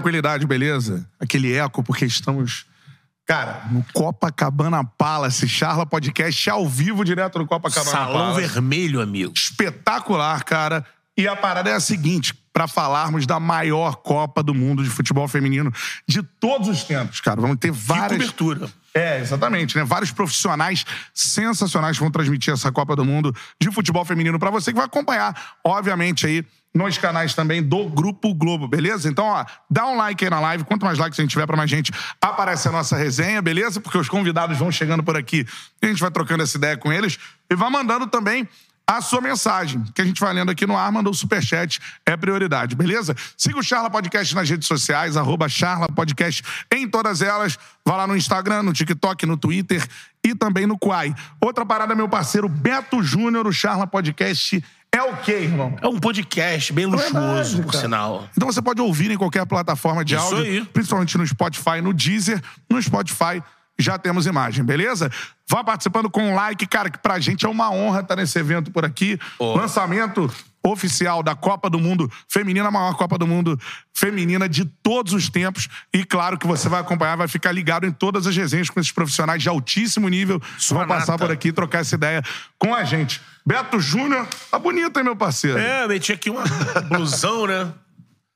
Tranquilidade, beleza? Aquele eco, porque estamos, cara, no Copacabana Palace, Charla Podcast ao vivo, direto no Copacabana Salão Palace. Vermelho, amigo. Espetacular, cara. E a parada é a seguinte, para falarmos da maior Copa do Mundo de futebol feminino de todos os tempos, cara. Vamos ter várias... cobertura. É, exatamente, né? Vários profissionais sensacionais vão transmitir essa Copa do Mundo de futebol feminino para você que vai acompanhar, obviamente, aí nos canais também do Grupo Globo, beleza? Então, ó, dá um like aí na live. Quanto mais likes a gente tiver pra mais gente, aparece a nossa resenha, beleza? Porque os convidados vão chegando por aqui e a gente vai trocando essa ideia com eles. E vai mandando também a sua mensagem, que a gente vai lendo aqui no ar, mandou o superchat, é prioridade, beleza? Siga o Charla Podcast nas redes sociais, arroba Charla Podcast em todas elas. Vá lá no Instagram, no TikTok, no Twitter e também no Quai. Outra parada, meu parceiro Beto Júnior, o Charla Podcast é o quê, irmão? É um podcast bem luxuoso, Verdade, por sinal. Então você pode ouvir em qualquer plataforma de Isso áudio, aí. principalmente no Spotify, no Deezer. No Spotify já temos imagem, beleza? Vá participando com um like, cara, que pra gente é uma honra estar nesse evento por aqui. Ó. Lançamento oficial da Copa do Mundo Feminina, a maior Copa do Mundo feminina de todos os tempos. E claro que você vai acompanhar, vai ficar ligado em todas as resenhas com esses profissionais de altíssimo nível vão passar por aqui e trocar essa ideia com a gente. Beto Júnior, tá bonito, hein, meu parceiro? É, meti aqui uma blusão, né?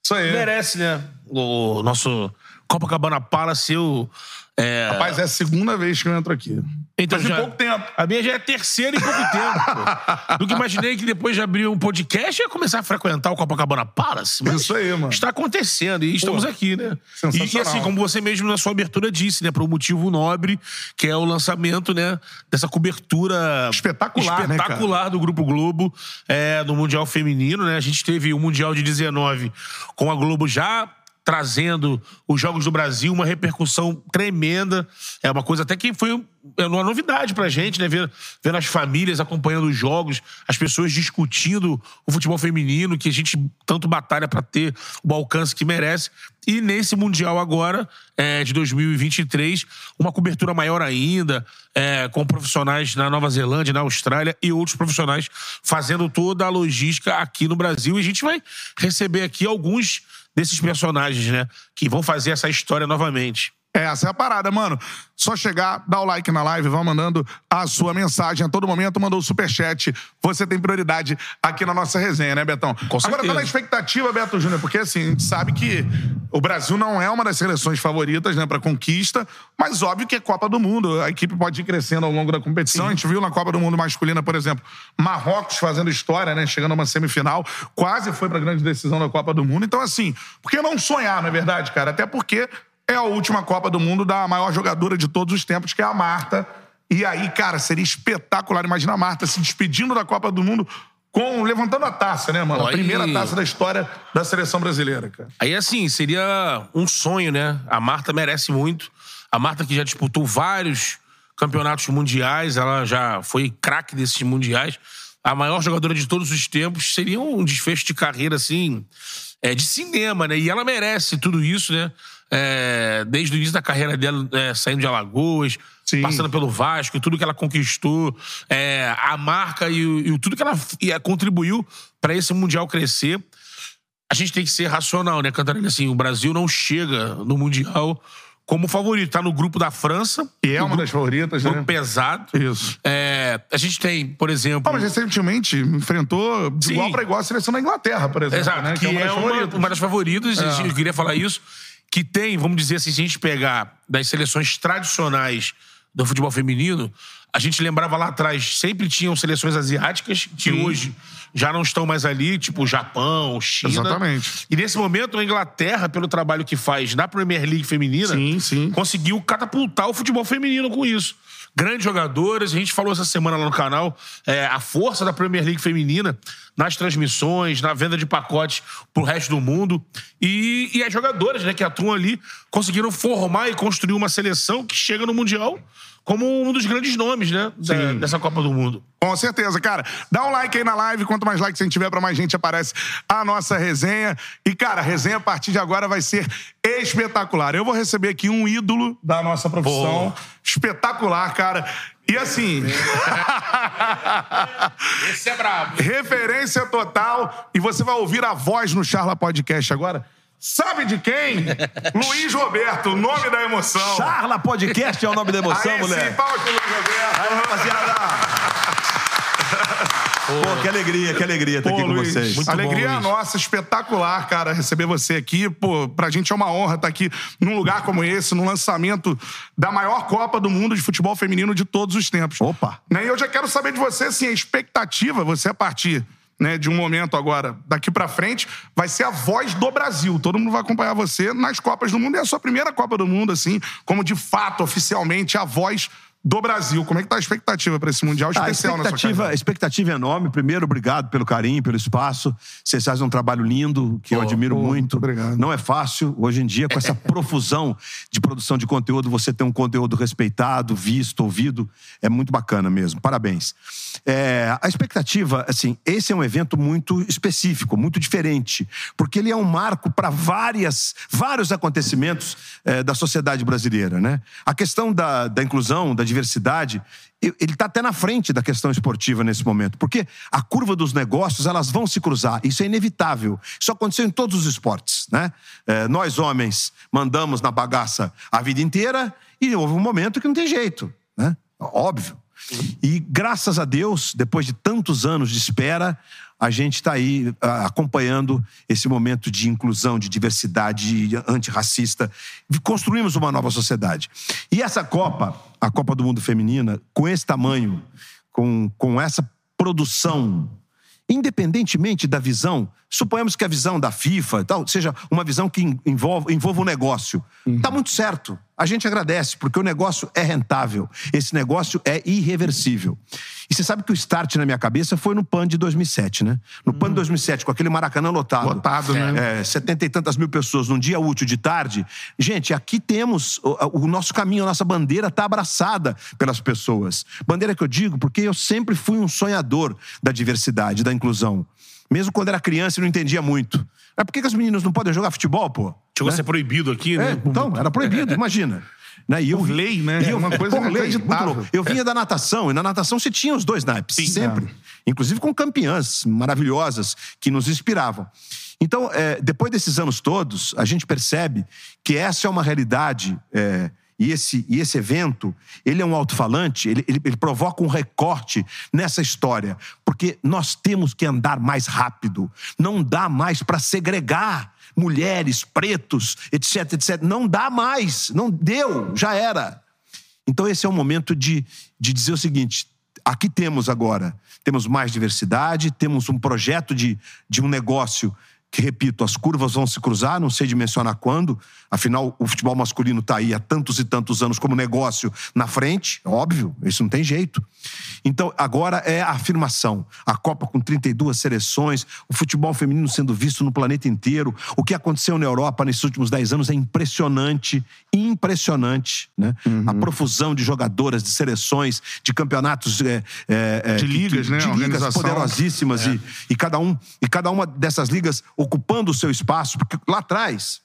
Isso aí. Merece, né? O nosso Copacabana Palace, eu... É... Rapaz, é a segunda vez que eu entro aqui. Então Faz já- pouco tempo. A minha já é terceira em pouco tempo. pô. Nunca imaginei que depois de abrir um podcast ia começar a frequentar o Copacabana Palace. Mas Isso aí, mano. Está acontecendo e estamos aqui, né? E que sensacional. assim, como você mesmo na sua abertura disse, né? Por um motivo nobre, que é o lançamento, né? Dessa cobertura Espetacular, né, espetacular do Grupo Globo é, no Mundial Feminino, né? A gente teve o Mundial de 19 com a Globo já trazendo os Jogos do Brasil, uma repercussão tremenda. É uma coisa até que foi é uma novidade pra gente, né? Ver, vendo as famílias acompanhando os jogos, as pessoas discutindo o futebol feminino, que a gente tanto batalha pra ter o alcance que merece. E nesse Mundial agora, é, de 2023, uma cobertura maior ainda, é, com profissionais na Nova Zelândia, na Austrália e outros profissionais fazendo toda a logística aqui no Brasil. E a gente vai receber aqui alguns desses personagens, né? Que vão fazer essa história novamente. Essa é a parada, mano. Só chegar, dar o like na live, vá mandando a sua mensagem a todo momento, mandou o superchat. Você tem prioridade aqui na nossa resenha, né, Betão? Com Agora tá certeza. na expectativa, Beto Júnior, porque assim, a gente sabe que o Brasil não é uma das seleções favoritas, né, pra conquista, mas óbvio que é Copa do Mundo. A equipe pode ir crescendo ao longo da competição. A gente viu na Copa do Mundo masculina, por exemplo, Marrocos fazendo história, né, chegando a uma semifinal, quase foi pra grande decisão da Copa do Mundo. Então, assim, por que não sonhar, não é verdade, cara? Até porque é a última Copa do Mundo da maior jogadora de todos os tempos, que é a Marta. E aí, cara, seria espetacular. Imagina a Marta se despedindo da Copa do Mundo com levantando a taça, né, mano? A primeira taça da história da seleção brasileira, cara. Aí, assim, seria um sonho, né? A Marta merece muito. A Marta que já disputou vários campeonatos mundiais, ela já foi craque desses mundiais. A maior jogadora de todos os tempos. Seria um desfecho de carreira, assim, é, de cinema, né? E ela merece tudo isso, né? É, desde o início da carreira dela, é, saindo de Alagoas, Sim. passando pelo Vasco, tudo que ela conquistou, é, a marca e, e tudo que ela e, contribuiu para esse Mundial crescer a gente tem que ser racional, né, Cantarelli? Assim, o Brasil não chega no Mundial como favorito. Tá no grupo da França. E é uma grupo, das favoritas, grupo né? pesado. Isso. É, a gente tem, por exemplo... Ah, mas recentemente enfrentou de Sim. igual para igual a seleção da Inglaterra, por exemplo. Exato, né? que, é uma, uma das favoritas, É. eu queria falar isso. Que tem, vamos dizer assim, se a gente pegar das seleções tradicionais do futebol feminino, a gente lembrava lá atrás, sempre tinham seleções asiáticas, que Sim. hoje já não estão mais ali, tipo Japão, China. Exatamente. E nesse momento, a Inglaterra, pelo trabalho que faz na Premier League feminina, Sim, sim. conseguiu catapultar o futebol feminino com isso. Grandes jogadoras, a gente falou essa semana lá no canal, é, a força da Premier League feminina nas transmissões, na venda de pacotes pro resto do mundo. E, e as jogadoras né, que atuam ali conseguiram formar e construir uma seleção que chega no Mundial como um dos grandes nomes né, da- dessa Copa do Mundo. Com certeza, cara. Dá um like aí na live. Quanto mais likes a gente tiver, pra mais gente aparece a nossa resenha. E, cara, a resenha a partir de agora vai ser espetacular. Eu vou receber aqui um ídolo da nossa profissão. Pô. Espetacular, cara. E assim. Esse é brabo. referência total. E você vai ouvir a voz no Charla Podcast agora. Sabe de quem? Luiz Roberto, o nome da emoção. Charla Podcast é o nome da emoção, Aí moleque. sim, palmas pro Luiz Roberto. Aí, rapaziada. Pô, que alegria, que alegria estar Pô, aqui com Luiz, vocês. Muito alegria bom, Luiz. nossa, espetacular, cara, receber você aqui. Pô, pra gente é uma honra estar aqui num lugar como esse, no lançamento da maior Copa do Mundo de futebol feminino de todos os tempos. Opa. Né, E eu já quero saber de você, assim, a expectativa, você a partir né, de um momento agora, daqui pra frente, vai ser a voz do Brasil. Todo mundo vai acompanhar você nas Copas do Mundo. É a sua primeira Copa do Mundo, assim, como de fato, oficialmente, a voz do Brasil. Como é que tá a expectativa pra esse Mundial Ah, especial na sua expectativa, carreira? expectativa é enorme. Primeiro, obrigado pelo carinho, pelo espaço. Vocês fazem um trabalho lindo, que eu admiro pô, muito. muito obrigado. Não é fácil. Hoje em dia, com essa profusão de produção de conteúdo, você ter um conteúdo respeitado, visto, ouvido, é muito bacana mesmo. Parabéns. É, a expectativa, assim, esse é um evento muito específico, muito diferente, porque ele é um marco para várias, vários acontecimentos é, da sociedade brasileira, né? A questão da, da inclusão, da diversidade, ele está até na frente da questão esportiva nesse momento, porque a curva dos negócios elas vão se cruzar. Isso é inevitável. Isso aconteceu em todos os esportes, né? É, nós homens mandamos na bagaça a vida inteira e houve um momento que não tem jeito, né? Óbvio. E graças a Deus, depois de tantos anos de espera, a gente está aí acompanhando esse momento de inclusão, de diversidade de antirracista. Construímos uma nova sociedade. E essa Copa, a Copa do Mundo Feminina, com esse tamanho, com, com essa produção, independentemente da visão, suponhamos que a visão da FIFA e tal seja uma visão que en- envolva, envolva o negócio. Está muito certo. A gente agradece, porque o negócio é rentável. Esse negócio é irreversível. E você sabe que o start na minha cabeça foi no PAN de 2007, né? No PAN de 2007, com aquele Maracanã lotado. Lotado, né? É, setenta e tantas mil pessoas num dia útil de tarde. Gente, aqui temos o, o nosso caminho, a nossa bandeira está abraçada pelas pessoas. Bandeira que eu digo porque eu sempre fui um sonhador da diversidade, da inclusão. Mesmo quando era criança e não entendia muito. Mas por que, que as meninas não podem jogar futebol, pô? Chegou Né? a ser proibido aqui, É, né? então, era proibido, imagina. Né? E eu, Por lei, né? E eu, Uma coisa por lei. Eu vinha da natação, e na natação você tinha os dois naipes, sempre. Inclusive com campeãs maravilhosas que nos inspiravam. Então, é, depois desses anos todos, a gente percebe que essa é uma realidade. E esse, e esse evento, ele é um alto-falante, ele, ele, ele provoca um recorte nessa história. Porque nós temos que andar mais rápido. Não dá mais para segregar mulheres, pretos, etc, etc. Não dá mais. Não deu, já era. Então, esse é o momento de, de dizer o seguinte: aqui temos agora, temos mais diversidade, temos um projeto de, de um negócio que, repito, as curvas vão se cruzar, não sei dimensionar quando, afinal, o futebol masculino está aí há tantos e tantos anos como negócio na frente, óbvio, isso não tem jeito. Então, agora é a afirmação. A Copa com 32 seleções, o futebol feminino sendo visto no planeta inteiro. O que aconteceu na Europa nesses últimos 10 anos é impressionante, impressionante. Né? A profusão de jogadoras, de seleções, de campeonatos. é, é, é, De ligas, que- né? De ligas poderosíssimas. E, e, cada um, e cada uma dessas ligas ocupando o seu espaço. Porque lá atrás,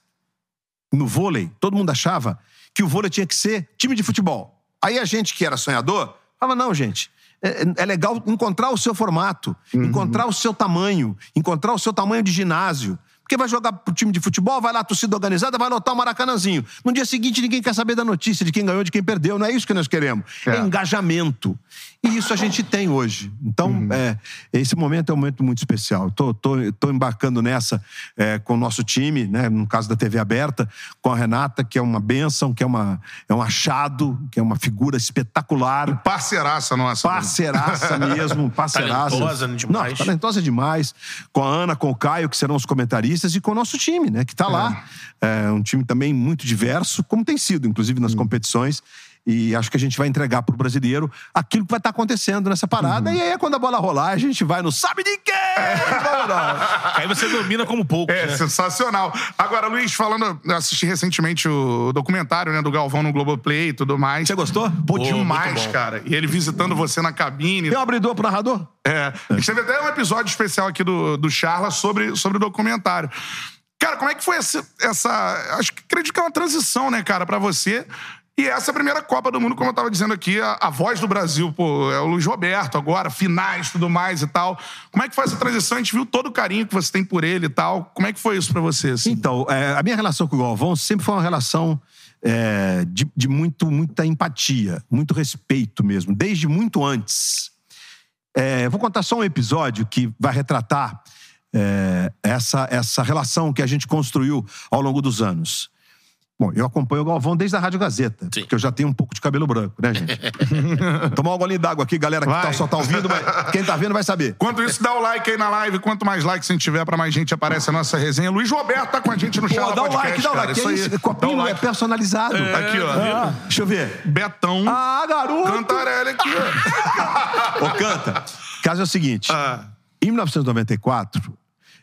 no vôlei, todo mundo achava que o vôlei tinha que ser time de futebol. Aí a gente que era sonhador, falava, não, gente. É, é legal encontrar o seu formato, encontrar o seu tamanho, encontrar o seu tamanho de ginásio. Porque vai jogar pro time de futebol, vai lá, torcida organizada, vai lotar o Maracanãzinho. No dia seguinte, ninguém quer saber da notícia de quem ganhou, de quem perdeu. Não é isso que nós queremos. É, é engajamento. E isso a gente tem hoje. Então, uhum. é, esse momento é um momento muito especial. Tô, tô, tô embarcando nessa é, com o nosso time, né? No caso da TV aberta, com a Renata, que é uma bênção, que é, uma, é um achado, que é uma figura espetacular. Parceiraça nossa. Parceiraça mesmo, parceiraça. Talentosa demais. Não, talentosa demais. Com a Ana, com o Caio, que serão os comentaristas, e com o nosso time, né? Que tá lá. É, é um time também muito diverso, como tem sido, inclusive nas uhum. competições. E acho que a gente vai entregar pro brasileiro aquilo que vai estar tá acontecendo nessa parada. Uhum. E aí, quando a bola rolar, a gente vai no sabe de quê? aí você domina como pouco. É, né? sensacional. Agora, Luiz, falando, assisti recentemente o documentário né, do Galvão no Globoplay e tudo mais. Você gostou? Pô, oh, demais, cara. E ele visitando você na cabine. Tem um abridor pro narrador? É. A gente teve até um episódio especial aqui do, do Charla sobre, sobre o documentário. Cara, como é que foi essa, essa. Acho que acredito que é uma transição, né, cara, para você e essa é a primeira Copa do Mundo, como eu estava dizendo aqui, a, a, voz do Brasil, pô, é o Luiz Roberto agora, finais, tudo mais e tal. Como é que foi essa transição? A gente viu todo o carinho que você tem por ele e tal. Como é que foi isso para você? Assim? Então, é, a minha relação com o Galvão sempre foi uma relação é, de, de muito, muita empatia, muito respeito mesmo, desde muito antes. É, vou contar só um episódio que vai retratar é, essa, essa relação que a gente construiu ao longo dos anos. Bom, eu acompanho o Galvão desde a Rádio Gazeta, Sim. porque eu já tenho um pouco de cabelo branco, né, gente? Tomar um golinho d'água aqui, galera que tá, só tá ouvindo, mas quem tá vendo vai saber. Quanto isso, dá o like aí na live. Quanto mais likes a gente tiver, pra mais gente aparece a nossa resenha. Luiz Roberto tá com a gente no chat. Dá o like, dá o like. Isso, isso Copinho like. é personalizado. É, aqui, ó. Ah, deixa eu ver. Betão. Ah, garoto. Cantarelli aqui, ó. Ô, canta. O caso é o seguinte. Ah. Em 1994,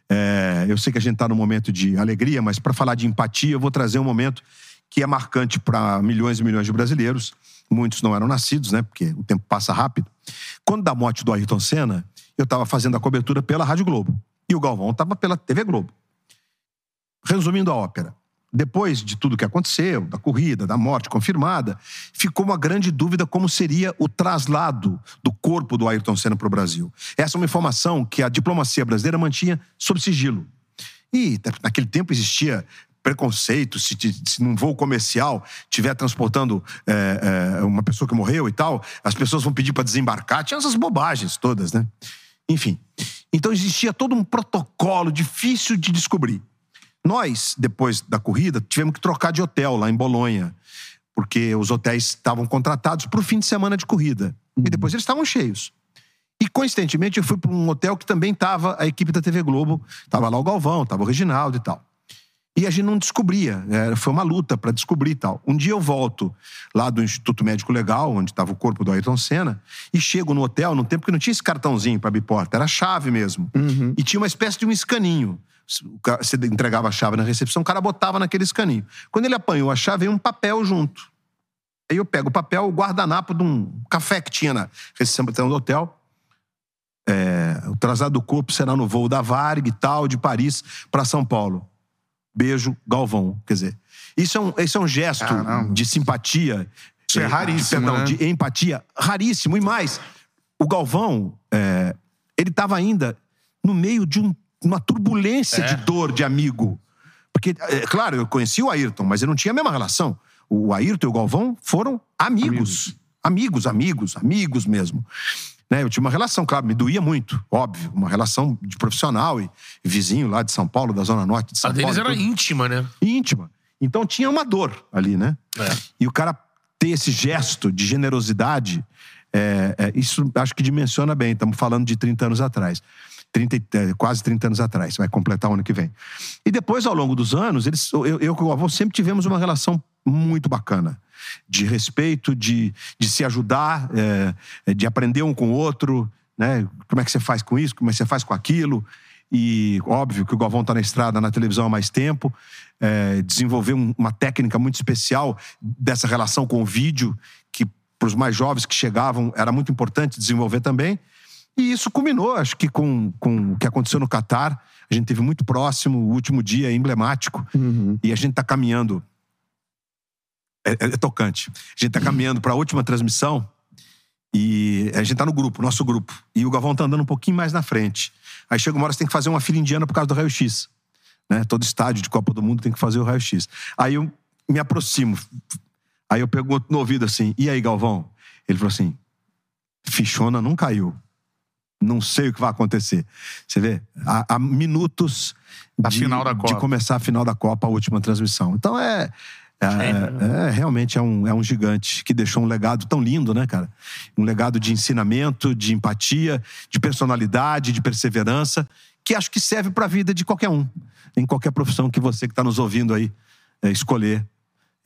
é, eu sei que a gente está num momento de alegria, mas para falar de empatia, eu vou trazer um momento que é marcante para milhões e milhões de brasileiros. Muitos não eram nascidos, né? Porque o tempo passa rápido. Quando da morte do Ayrton Senna, eu estava fazendo a cobertura pela Rádio Globo. E o Galvão estava pela TV Globo. Resumindo a ópera, depois de tudo que aconteceu, da corrida, da morte confirmada, ficou uma grande dúvida como seria o traslado do corpo do Ayrton Senna para o Brasil. Essa é uma informação que a diplomacia brasileira mantinha sob sigilo. E naquele tempo existia preconceito se, se num voo comercial tiver transportando é, é, uma pessoa que morreu e tal, as pessoas vão pedir para desembarcar. Tinha essas bobagens todas, né? Enfim. Então existia todo um protocolo difícil de descobrir. Nós, depois da corrida, tivemos que trocar de hotel lá em Bolonha, porque os hotéis estavam contratados para o fim de semana de corrida. Uhum. E depois eles estavam cheios. E, coincidentemente, eu fui para um hotel que também estava a equipe da TV Globo. Estava lá o Galvão, estava o Reginaldo e tal. E a gente não descobria. É, foi uma luta para descobrir e tal. Um dia eu volto lá do Instituto Médico Legal, onde estava o corpo do Ayrton Senna, e chego no hotel, no tempo que não tinha esse cartãozinho para abrir porta, era chave mesmo. Uhum. E tinha uma espécie de um escaninho. Você entregava a chave na recepção, o cara botava naquele escaninho. Quando ele apanhou a chave, veio um papel junto. Aí eu pego o papel, o guardanapo de um café que tinha na recepção do hotel. É, o traslado do corpo será no voo da Varg e tal, de Paris para São Paulo. Beijo, Galvão. Quer dizer, isso é um, isso é um gesto Caramba. de simpatia. Isso é, é raríssimo. De, perdão, né? de empatia. Raríssimo. E mais, o Galvão, é, ele estava ainda no meio de um uma turbulência é. de dor de amigo. Porque, é, claro, eu conheci o Ayrton, mas eu não tinha a mesma relação. O Ayrton e o Galvão foram amigos. Amigos, amigos, amigos, amigos mesmo. Né? Eu tinha uma relação, claro, me doía muito, óbvio. Uma relação de profissional e vizinho lá de São Paulo, da Zona Norte de São a Paulo. A deles era íntima, né? Íntima. Então tinha uma dor ali, né? É. E o cara ter esse gesto de generosidade, é, é, isso acho que dimensiona bem. Estamos falando de 30 anos atrás. 30, é, quase 30 anos atrás, vai completar o ano que vem. E depois, ao longo dos anos, eles, eu, e o avô sempre tivemos uma relação muito bacana. De respeito, de, de se ajudar, é, de aprender um com o outro, né? Como é que você faz com isso, como é que você faz com aquilo. E óbvio que o Galvão está na estrada, na televisão há mais tempo, é, desenvolveu uma técnica muito especial dessa relação com o vídeo, que para os mais jovens que chegavam era muito importante desenvolver também. E isso culminou, acho que, com, com o que aconteceu no Catar. A gente teve muito próximo, o último dia emblemático. Uhum. E a gente está caminhando. É, é, é, tocante. A gente está caminhando para a última transmissão. E a gente está no grupo, nosso grupo. E o Galvão está andando um pouquinho mais na frente. Aí chega uma hora que você tem que fazer uma fila indiana por causa do raio-x. Né? Todo estádio de Copa do Mundo tem que fazer o raio-x. Aí eu me aproximo. Aí eu pergunto no ouvido assim: e aí, Galvão? Ele falou assim: fichona não caiu. Não sei o que vai acontecer. Você vê, há, há minutos de, de começar a final da Copa, a última transmissão. Então é. É, é, realmente é um, é um gigante que deixou um legado tão lindo, né, cara? Um legado de ensinamento, de empatia, de personalidade, de perseverança, que acho que serve para a vida de qualquer um, em qualquer profissão que você que está nos ouvindo aí é, escolher.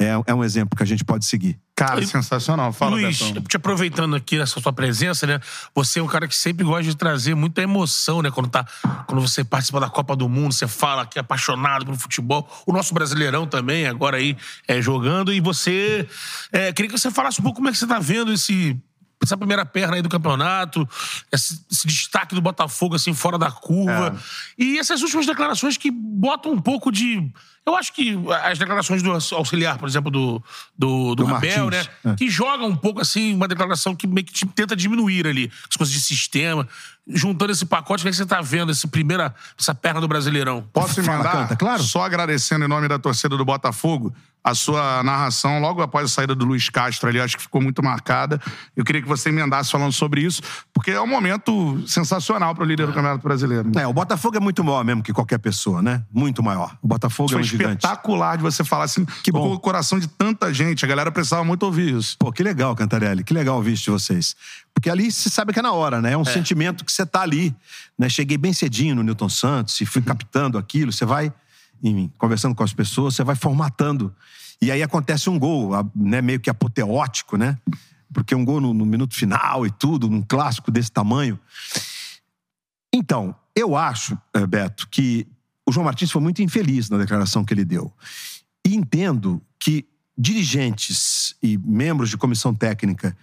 É, é um exemplo que a gente pode seguir. Cara, E- sensacional. Fala, Luiz, Betão. te aproveitando aqui nessa sua presença, né? Você é um cara que sempre gosta de trazer muita emoção, né? Quando, tá, quando você participa da Copa do Mundo, você fala que é apaixonado pelo futebol. O nosso brasileirão também, agora aí, é, jogando. E você. é, queria que você falasse um pouco como é que você tá vendo esse. Essa primeira perna aí do campeonato, esse, esse destaque do Botafogo, assim, fora da curva. E essas últimas declarações que botam um pouco de. Eu acho que as declarações do auxiliar, por exemplo, do, do, do, Do Abel, Martins, né? é. que joga um pouco assim, uma declaração que meio que te- tenta diminuir ali as coisas de sistema. Juntando esse pacote, o que, é que você tá vendo, essa primeira, essa perna do Brasileirão? Posso Fala, emendar? Canta, claro. Só agradecendo em nome da torcida do Botafogo a sua narração logo após a saída do Luiz Castro ali, acho que ficou muito marcada. Eu queria que você emendasse falando sobre isso, porque é um momento sensacional para o líder do Campeonato Brasileiro. É, o Botafogo é muito maior mesmo que qualquer pessoa, né? Muito maior. O Botafogo Foi é um gigante. espetacular de você falar assim, que bom. o coração de tanta gente. A galera precisava muito ouvir isso. Pô, que legal, Cantarelli. Que legal ouvir isso de vocês. Porque ali você sabe que é na hora, né? É um sentimento que você tá ali. Né? Cheguei bem cedinho no Newton Santos e fui captando aquilo. Você vai, enfim, conversando com as pessoas, você vai formatando. E aí acontece um gol, né? meio que apoteótico, né? Porque um gol no, no minuto final e tudo, num clássico desse tamanho. Então, eu acho, eh, Beto, que o João Martins foi muito infeliz na declaração que ele deu. E entendo que dirigentes e membros de comissão técnica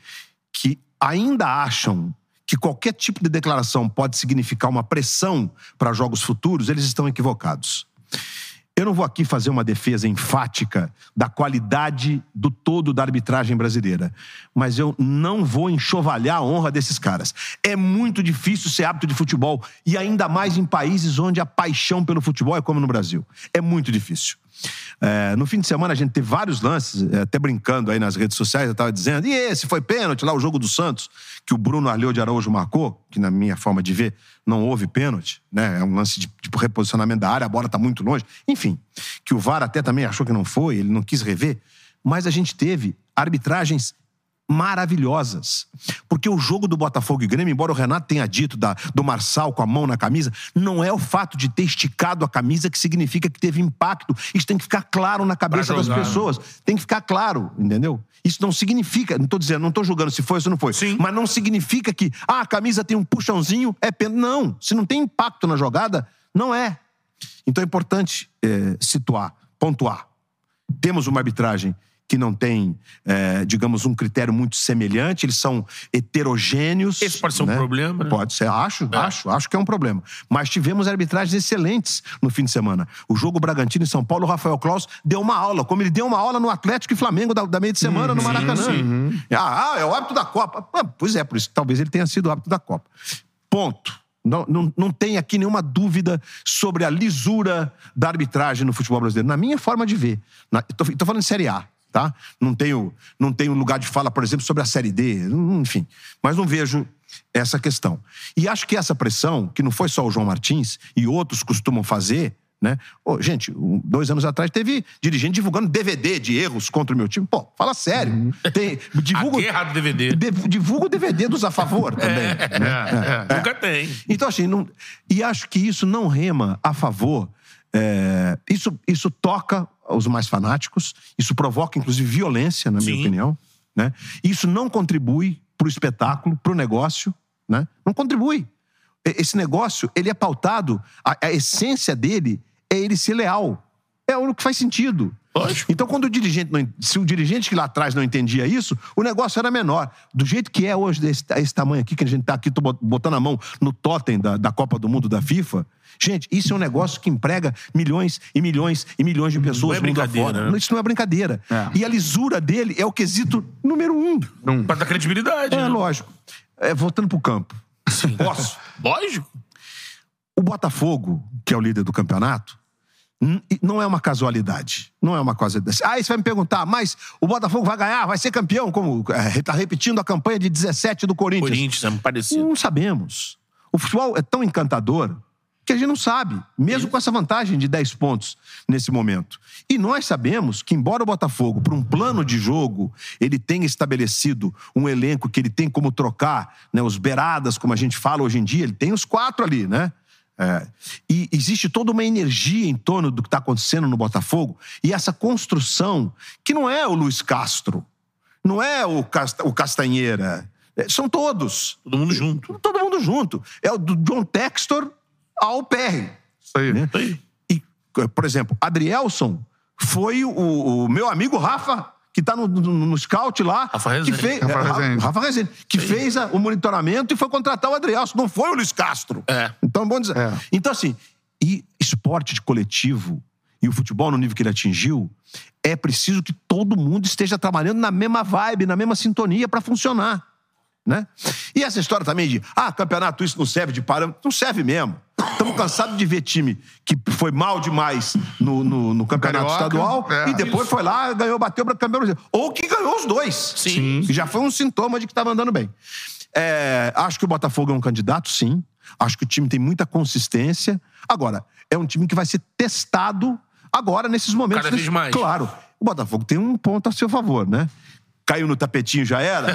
que ainda acham que qualquer tipo de declaração pode significar uma pressão para jogos futuros, eles estão equivocados. Eu não vou aqui fazer uma defesa enfática da qualidade do todo da arbitragem brasileira, mas eu não vou enxovalhar a honra desses caras. É muito difícil ser árbitro de futebol e ainda mais em países onde a paixão pelo futebol é como no Brasil. É muito difícil. É, no fim de semana a gente teve vários lances, é, até brincando aí nas redes sociais, eu estava dizendo, e esse foi pênalti lá, o jogo do Santos, que o Bruno Arleu de Araújo marcou, que na minha forma de ver não houve pênalti, né? É um lance de tipo, reposicionamento da área, a bola está muito longe. Enfim, que o VAR até também achou que não foi, ele não quis rever. Mas a gente teve arbitragens maravilhosas. Porque o jogo do Botafogo e Grêmio, embora o Renato tenha dito da, do Marçal com a mão na camisa, não é o fato de ter esticado a camisa que significa que teve impacto. Isso tem que ficar claro na cabeça das pessoas. Tem que ficar claro, entendeu? Isso não significa, não estou dizendo, não estou julgando se foi ou se não foi, Sim. mas não significa que ah, a camisa tem um puxãozinho, é pena. Não, se não tem impacto na jogada, não é. Então é importante é, situar, pontuar. Temos uma arbitragem que não tem, é, digamos, um critério muito semelhante, eles são heterogêneos. Esse pode ser um né? problema, né? Pode ser, acho, acho, acho que é um problema. Mas tivemos arbitragens excelentes no fim de semana. O jogo Bragantino em São Paulo, o Rafael Claus deu uma aula, como ele deu uma aula no Atlético e Flamengo da, da meia de semana no Maracanã. Ah, ah, é o hábito da Copa. Ah, pois é, por isso que talvez ele tenha sido o hábito da Copa. Ponto. Não, não, não tem aqui nenhuma dúvida sobre a lisura da arbitragem no futebol brasileiro. Na minha forma de ver. Tô falando de Série A, tá? Não tenho, não tenho lugar de fala, por exemplo, sobre a Série D, hum, enfim. Mas não vejo essa questão. E acho que essa pressão, que não foi só o João Martins e outros costumam fazer, né? Ô, gente, dois anos atrás teve dirigente divulgando DVD de erros contra o meu time. Pô, fala sério. Tem, divulga, A guerra do DVD. de- divulga o DVD dos a favor também. né? Nunca tem. Então, assim, não- e acho que isso não rema a favor. é, isso, isso toca os mais fanáticos, isso provoca, inclusive, violência, na minha Sim. opinião. Né? Isso não contribui para o espetáculo, para o negócio. Né? Não contribui. Esse negócio, ele é pautado, a, a essência dele é ele ser leal. É o que faz sentido. Lógico. Então, quando o dirigente não, se o dirigente que lá atrás não entendia isso, o negócio era menor. Do jeito que é hoje, desse, esse tamanho aqui, que a gente está aqui tô bot- botando a mão no totem da, da Copa do Mundo da FIFA, gente, isso é um negócio que emprega milhões e milhões e milhões de pessoas é mundo brincadeira, afora. né? Isso não é brincadeira. É. E a lisura dele é o quesito número um. Pra dar credibilidade. É né? lógico. É, voltando pro campo. Posso? Lógico. O Botafogo, que é o líder do campeonato, Não é uma casualidade. Não é uma casualidade. Aí você vai me perguntar, mas o Botafogo vai ganhar, vai ser campeão, como está repetindo a campanha de 17 do Corinthians. Corinthians, é parecido. Não sabemos. O futebol é tão encantador que a gente não sabe, mesmo com essa vantagem de 10 pontos nesse momento. E nós sabemos que, embora o Botafogo, por um plano de jogo, ele tenha estabelecido um elenco que ele tem como trocar né, os beiradas, como a gente fala hoje em dia, ele tem os quatro ali, né? É. E existe toda uma energia em torno do que está acontecendo no Botafogo e essa construção que não é o Luiz Castro, não é o, Casta- o Castanheira, é, são todos Todo mundo junto. todo mundo junto. É o do John Textor ao PR. Isso aí. Né? Isso aí. E, por exemplo, Adrielson foi o, o meu amigo Rafa, que tá no, no, no scout lá. Rafa que Rezende. fez, Rafa Rezende. Rafa Rezende, que fez a- o monitoramento e foi contratar o Adrielson. Não foi o Luiz Castro. É. Então, é bom dizer. É. Então, assim, e esporte de coletivo e o futebol no nível que ele atingiu, é preciso que todo mundo esteja trabalhando na mesma vibe, na mesma sintonia para funcionar. Né? E essa história também de, ah, campeonato, isso não serve de parâmetro. Não serve mesmo. Estamos cansados de ver time que foi mal demais no, no, no campeonato Carioca, estadual é. e depois foi lá, ganhou, bateu para campeão. Ou que ganhou os dois. Sim. Que já foi um sintoma de que estava andando bem. É, acho que o Botafogo é um candidato, sim. Acho que o time tem muita consistência. Agora, é um time que vai ser testado agora, nesses momentos. Cada vez mais. Claro. O Botafogo tem um ponto a seu favor, né? Caiu no tapetinho, já era?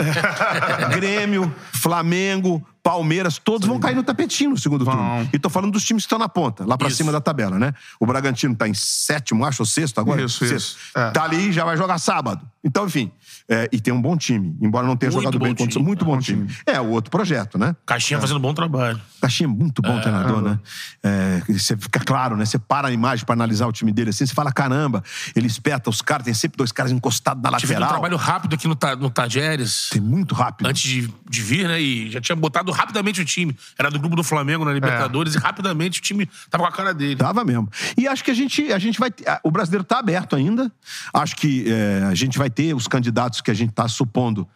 Grêmio, Flamengo, Palmeiras, todos vão cair no tapetinho no segundo Vão. turno. E tô falando dos times que estão na ponta, lá pra Isso. cima da tabela, né? O Bragantino tá em sétimo, acho, ou sexto agora? Isso, Sexto. isso. É. Tá ali e já vai jogar sábado. Então, enfim. é, e tem um bom time, embora não tenha Muito jogado bom bem contra time. Muito bom time. É, o outro projeto, né? Caixinha fazendo bom trabalho. Caixinha é muito bom treinador, né? É, você fica claro, né? Você para a imagem pra analisar o time dele assim, você fala, caramba, ele espeta os caras, tem sempre dois caras encostados na Tive um lateral. trabalho rápido aqui no, no Tajeres. Tem muito rápido. Antes de, de vir, né? E já tinha botado rapidamente o time. Era do grupo do Flamengo na Libertadores e rapidamente o time tava com a cara dele. Tava mesmo. E acho que a gente, a gente vai. O brasileiro tá aberto ainda. Acho que é, a gente vai ter os candidatos que a gente tá supondo.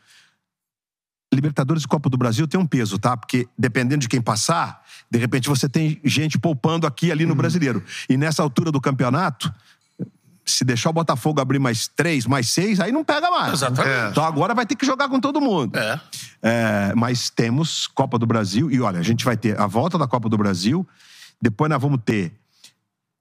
Libertadores e Copa do Brasil tem um peso, tá? Porque dependendo de quem passar, de repente você tem gente poupando aqui e ali no brasileiro. E nessa altura do campeonato, se deixar o Botafogo abrir mais três, mais seis, aí não pega mais. Exatamente. Então agora vai ter que jogar com todo mundo. É. É, mas temos Copa do Brasil e olha, a gente vai ter a volta da Copa do Brasil, depois nós vamos ter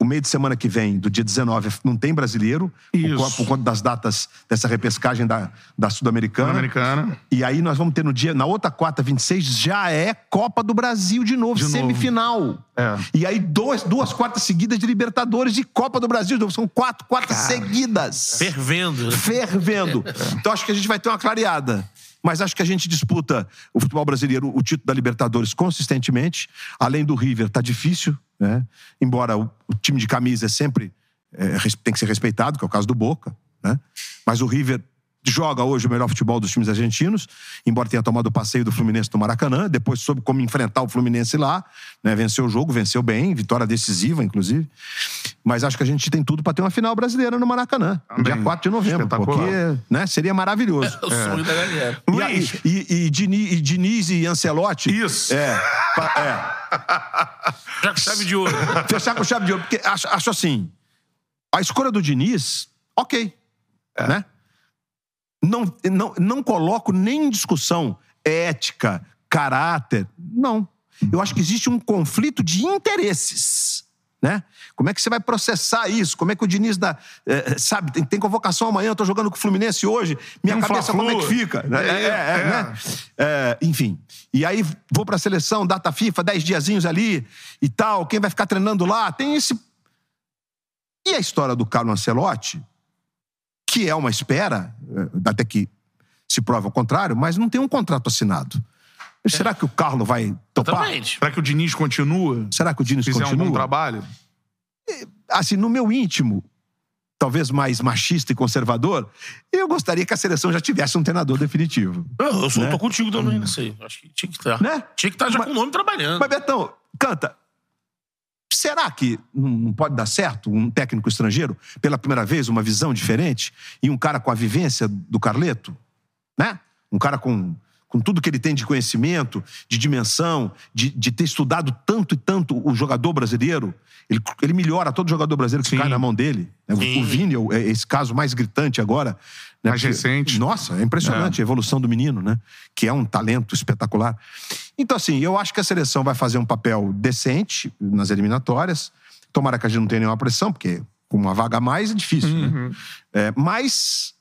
o meio de semana que vem, do dia 19, não tem brasileiro, por por conta das datas dessa repescagem da, da Sul-Americana. Americana. E aí nós vamos ter no dia, na outra quarta, 26, já é Copa do Brasil de novo, De novo. semifinal. É. E aí duas, duas quartas seguidas de Libertadores e Copa do Brasil de novo. São quatro quartas seguidas Fervendo. fervendo. Então acho que a gente vai ter uma clareada. Mas acho que a gente disputa o futebol brasileiro, o título da Libertadores consistentemente. Além do River, tá difícil, né? Embora o, o time de camisa é sempre é, tem que ser respeitado, que é o caso do Boca, né? Mas o River joga hoje o melhor futebol dos times argentinos, embora tenha tomado o passeio do Fluminense no Maracanã, depois soube como enfrentar o Fluminense lá, né? Venceu o jogo, venceu bem, vitória decisiva, inclusive. Mas acho que a gente tem tudo para ter uma final brasileira no Maracanã, Também. dia 4 de novembro, porque né, seria maravilhoso. O sonho da galera. E, aí- e, e, Dini- e Diniz e Ancelotti. Isso. É. pa- Já com chave de ouro. é. Fechar com chave de ouro. Porque acho, acho assim. A escolha do Diniz, ok. Né? Não, não, não coloco nem em discussão ética, caráter. Não. Eu acho que existe um conflito de interesses. Né? Como é que você vai processar isso? Como é que o Diniz dá. eh, sabe, tem, tem convocação amanhã, eu tô jogando com o Fluminense hoje. Minha Um cabeça, como é que fica? É, É, é, é, é. né? É, enfim. E aí vou pra seleção, data FIFA, dez diazinhos ali e tal. Quem vai ficar treinando lá? Tem esse. E a história do Carlo Ancelotti, que é uma espera, eh, até que se prova o contrário, mas não tem um contrato assinado. Será que o Carlo vai topar? Exatamente. Será que o Diniz continua? Será que o Diniz Fizer um continua? bom trabalho? assim, no meu íntimo, talvez mais machista e conservador, eu gostaria que a seleção já tivesse um treinador definitivo. Eu, eu sou, Né? tô contigo também nessa aí. Acho que tinha que estar. Né? Tinha que estar já Mas- com o nome trabalhando. Mas, Betão, canta. Será que não pode dar certo um técnico estrangeiro, pela primeira vez, uma visão diferente, e um cara com a vivência do Carleto? Né? Um cara com, com tudo que ele tem de conhecimento, de dimensão, de, de ter estudado tanto e tanto o jogador brasileiro, ele, ele melhora todo jogador brasileiro que Sim. cai na mão dele. né? O, Sim. o Vini é é esse caso mais gritante agora. Né? Mais recente. Nossa, é impressionante a evolução do menino, né? Que é um talento espetacular. Então, assim, eu acho que a seleção vai fazer um papel decente nas eliminatórias. Tomara que a gente não tenha nenhuma pressão, porque com uma vaga a mais é difícil, né? É, mas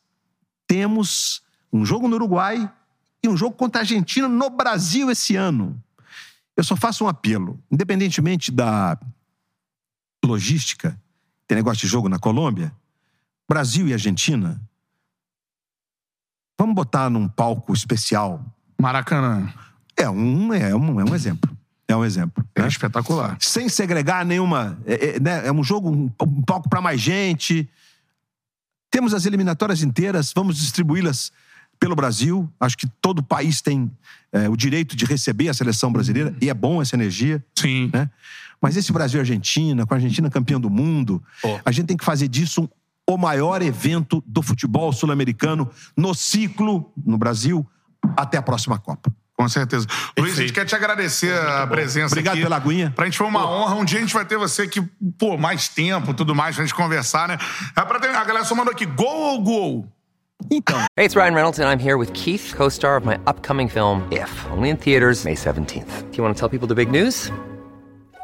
temos um jogo no Uruguai e um jogo contra a Argentina no Brasil esse ano. Eu só faço um apelo, independentemente da logística, tem negócio de jogo na Colômbia, Brasil e Argentina, vamos botar num palco especial. Maracanã. É um, é um, é um exemplo. É um exemplo. É né? espetacular. sem segregar nenhuma. É, é, né? é um jogo, um, um palco para mais gente. Temos as eliminatórias inteiras, vamos distribuí-las pelo Brasil. Acho que todo país tem é, o direito de receber a seleção brasileira, e é bom essa energia. Sim. Né? Mas esse Brasil e Argentina, com a Argentina campeã do mundo, Pô. a gente tem que fazer disso o maior evento do futebol sul-americano no ciclo no Brasil até a próxima Copa. Com certeza. Luiz, a gente quer te agradecer a presença Obrigado aqui. pela aguinha. Pra gente foi uma honra. Um dia a gente vai ter você aqui, pô, mais tempo, tudo mais, pra gente conversar, né? É pra ter... A galera só mandou aqui, gol ou gol? Então, Hey, it's Ryan Reynolds, and I'm here with Keith, co star of my upcoming film, If, only in theaters, May 17th. Do you want to tell people the big news?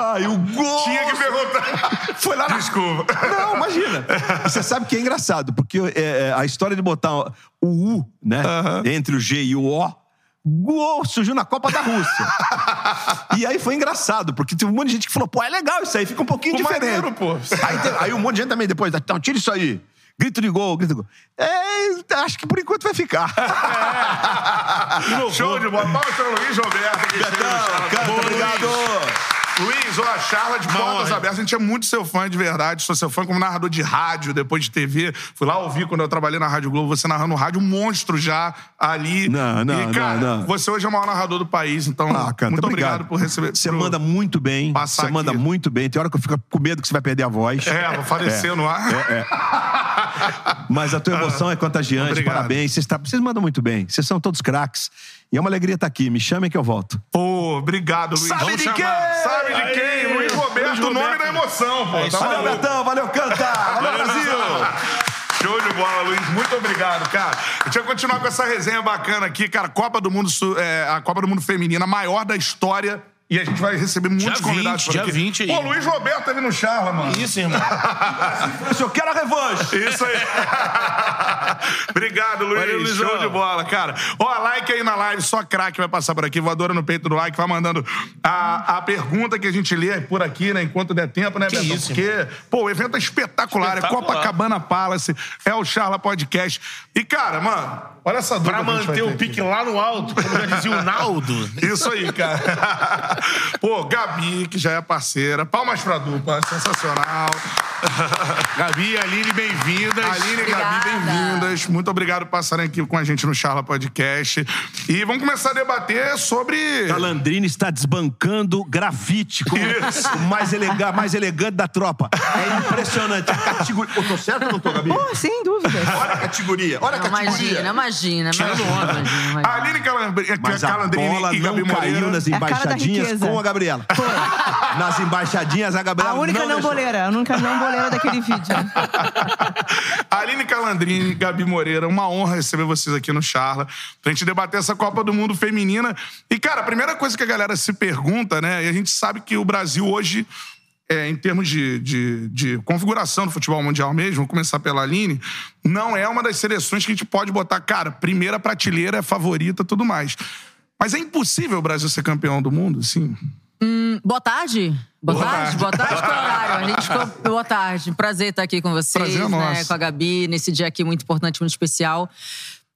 Ai, o gol! Tinha que perguntar. Foi lá na Desculpa. Não, imagina. Você sabe que é engraçado, porque é, é, a história de botar o U, né? Entre o G e o O. Gol, surgiu na Copa da Rússia. e aí foi engraçado, porque teve um monte de gente que falou, pô, é legal isso aí, fica um pouquinho Pô, diferente. maneiro, pô. Aí, te- aí um monte de gente também depois, então, tira isso aí. Grito de gol, grito de gol. É, acho que por enquanto vai ficar. Show de bola. Palmas para o Luiz Roberto. Charla. Canta, obrigado. Luiz. Ó, a Charla de portas abertas. A gente é muito seu fã de verdade. Sou seu fã como narrador de rádio, depois de TV. Fui lá ouvir quando eu trabalhei na Rádio Globo, você narrando rádio, um monstro já ali. Não, não, e, cara, não, não. você hoje é o maior narrador do país, então Ah, canta, muito obrigado. por receber. Você manda muito bem. Você manda muito bem. Tem hora que eu fico com medo que você vai perder a voz. É, vou falecer no ar. Mas a tua emoção é contagiante, Obrigado. parabéns. Vocês, tá- vocês mandam muito bem. Vocês são todos craques. E é uma alegria estar aqui. Me chamem que eu volto. Pô, obrigado, Luiz. Sabe Vamos de quem? Sabe de quem? Aí, Luiz Roberto, Luiz o nome Roberto. da emoção, pô. isso Tá Valeu? Betão. Valeu, Canta. Valeu, Brasil. Show de bola, Luiz. Muito obrigado, cara. A gente vai continuar com essa resenha bacana aqui, cara. Copa do Mundo, é, a Copa do Mundo Feminina, a maior da história. E a gente vai receber muitos Dia convidados 20, por dia aqui. 20 aí. Pô, Luiz Roberto ali no Charla, mano. Isso, irmão. Eu quero a revanche. Isso aí. Obrigado, Luiz. Valeu, Luizão. Show de bola, cara. Ó, like aí na live, só craque vai passar por aqui, voadora no peito do like, vai mandando a, a pergunta que a gente lê por aqui, né, enquanto der tempo, né, isso, Porque, pô, o evento é espetacular, Espetacular. é Copacabana Palace, é o Charla Podcast. E, cara, mano, olha essa dúvida Pra manter ter o aqui. pique lá no alto, como já dizia o Naldo. Isso aí, cara. Pô, Gabi, que já é parceira. Palmas pra dupla, sensacional. Gabi e Aline, bem-vindas. Aline e Gabi, bem-vindas. Muito obrigado por passarem aqui com a gente no Charla Podcast. E vamos começar a debater sobre. Calandrini está desbancando grafite como Isso. o mais, elega mais elegante da tropa. É impressionante. A categoria. Eu tô certo ou não tô, Gabi? Pô, sem dúvida. Olha a categoria. Olha a Não, categoria. imagina, imagina, imagina, imagina, imagina. Aline Calambri... Mas a Calandrini bola e não Gabi caiu Moreira. nas É a embaixadinhas riqueza. com a Gabriela. nas embaixadinhas, a Gabriela A única não, deixou. boleira, a única não boleira daquele vídeo. Aline Calandrini, Gabi Moreira, uma honra receber vocês aqui no Charla, pra gente debater essa Copa do Mundo feminina. E, cara, a primeira coisa que a galera se pergunta, né? E a gente sabe que o Brasil hoje, é, em termos de, de, de configuração do futebol mundial mesmo, vamos começar pela Aline, não é uma das seleções que a gente pode botar, cara, primeira prateleira, é favorita tudo mais. Mas é impossível o Brasil ser campeão do mundo, sim. Boa tarde. Boa, Boa tarde. tarde. Boa tarde, horário. A gente ficou... Boa tarde. Prazer estar aqui com vocês, Prazer é né? nosso. Com a Gabi, nesse dia aqui muito importante, muito especial.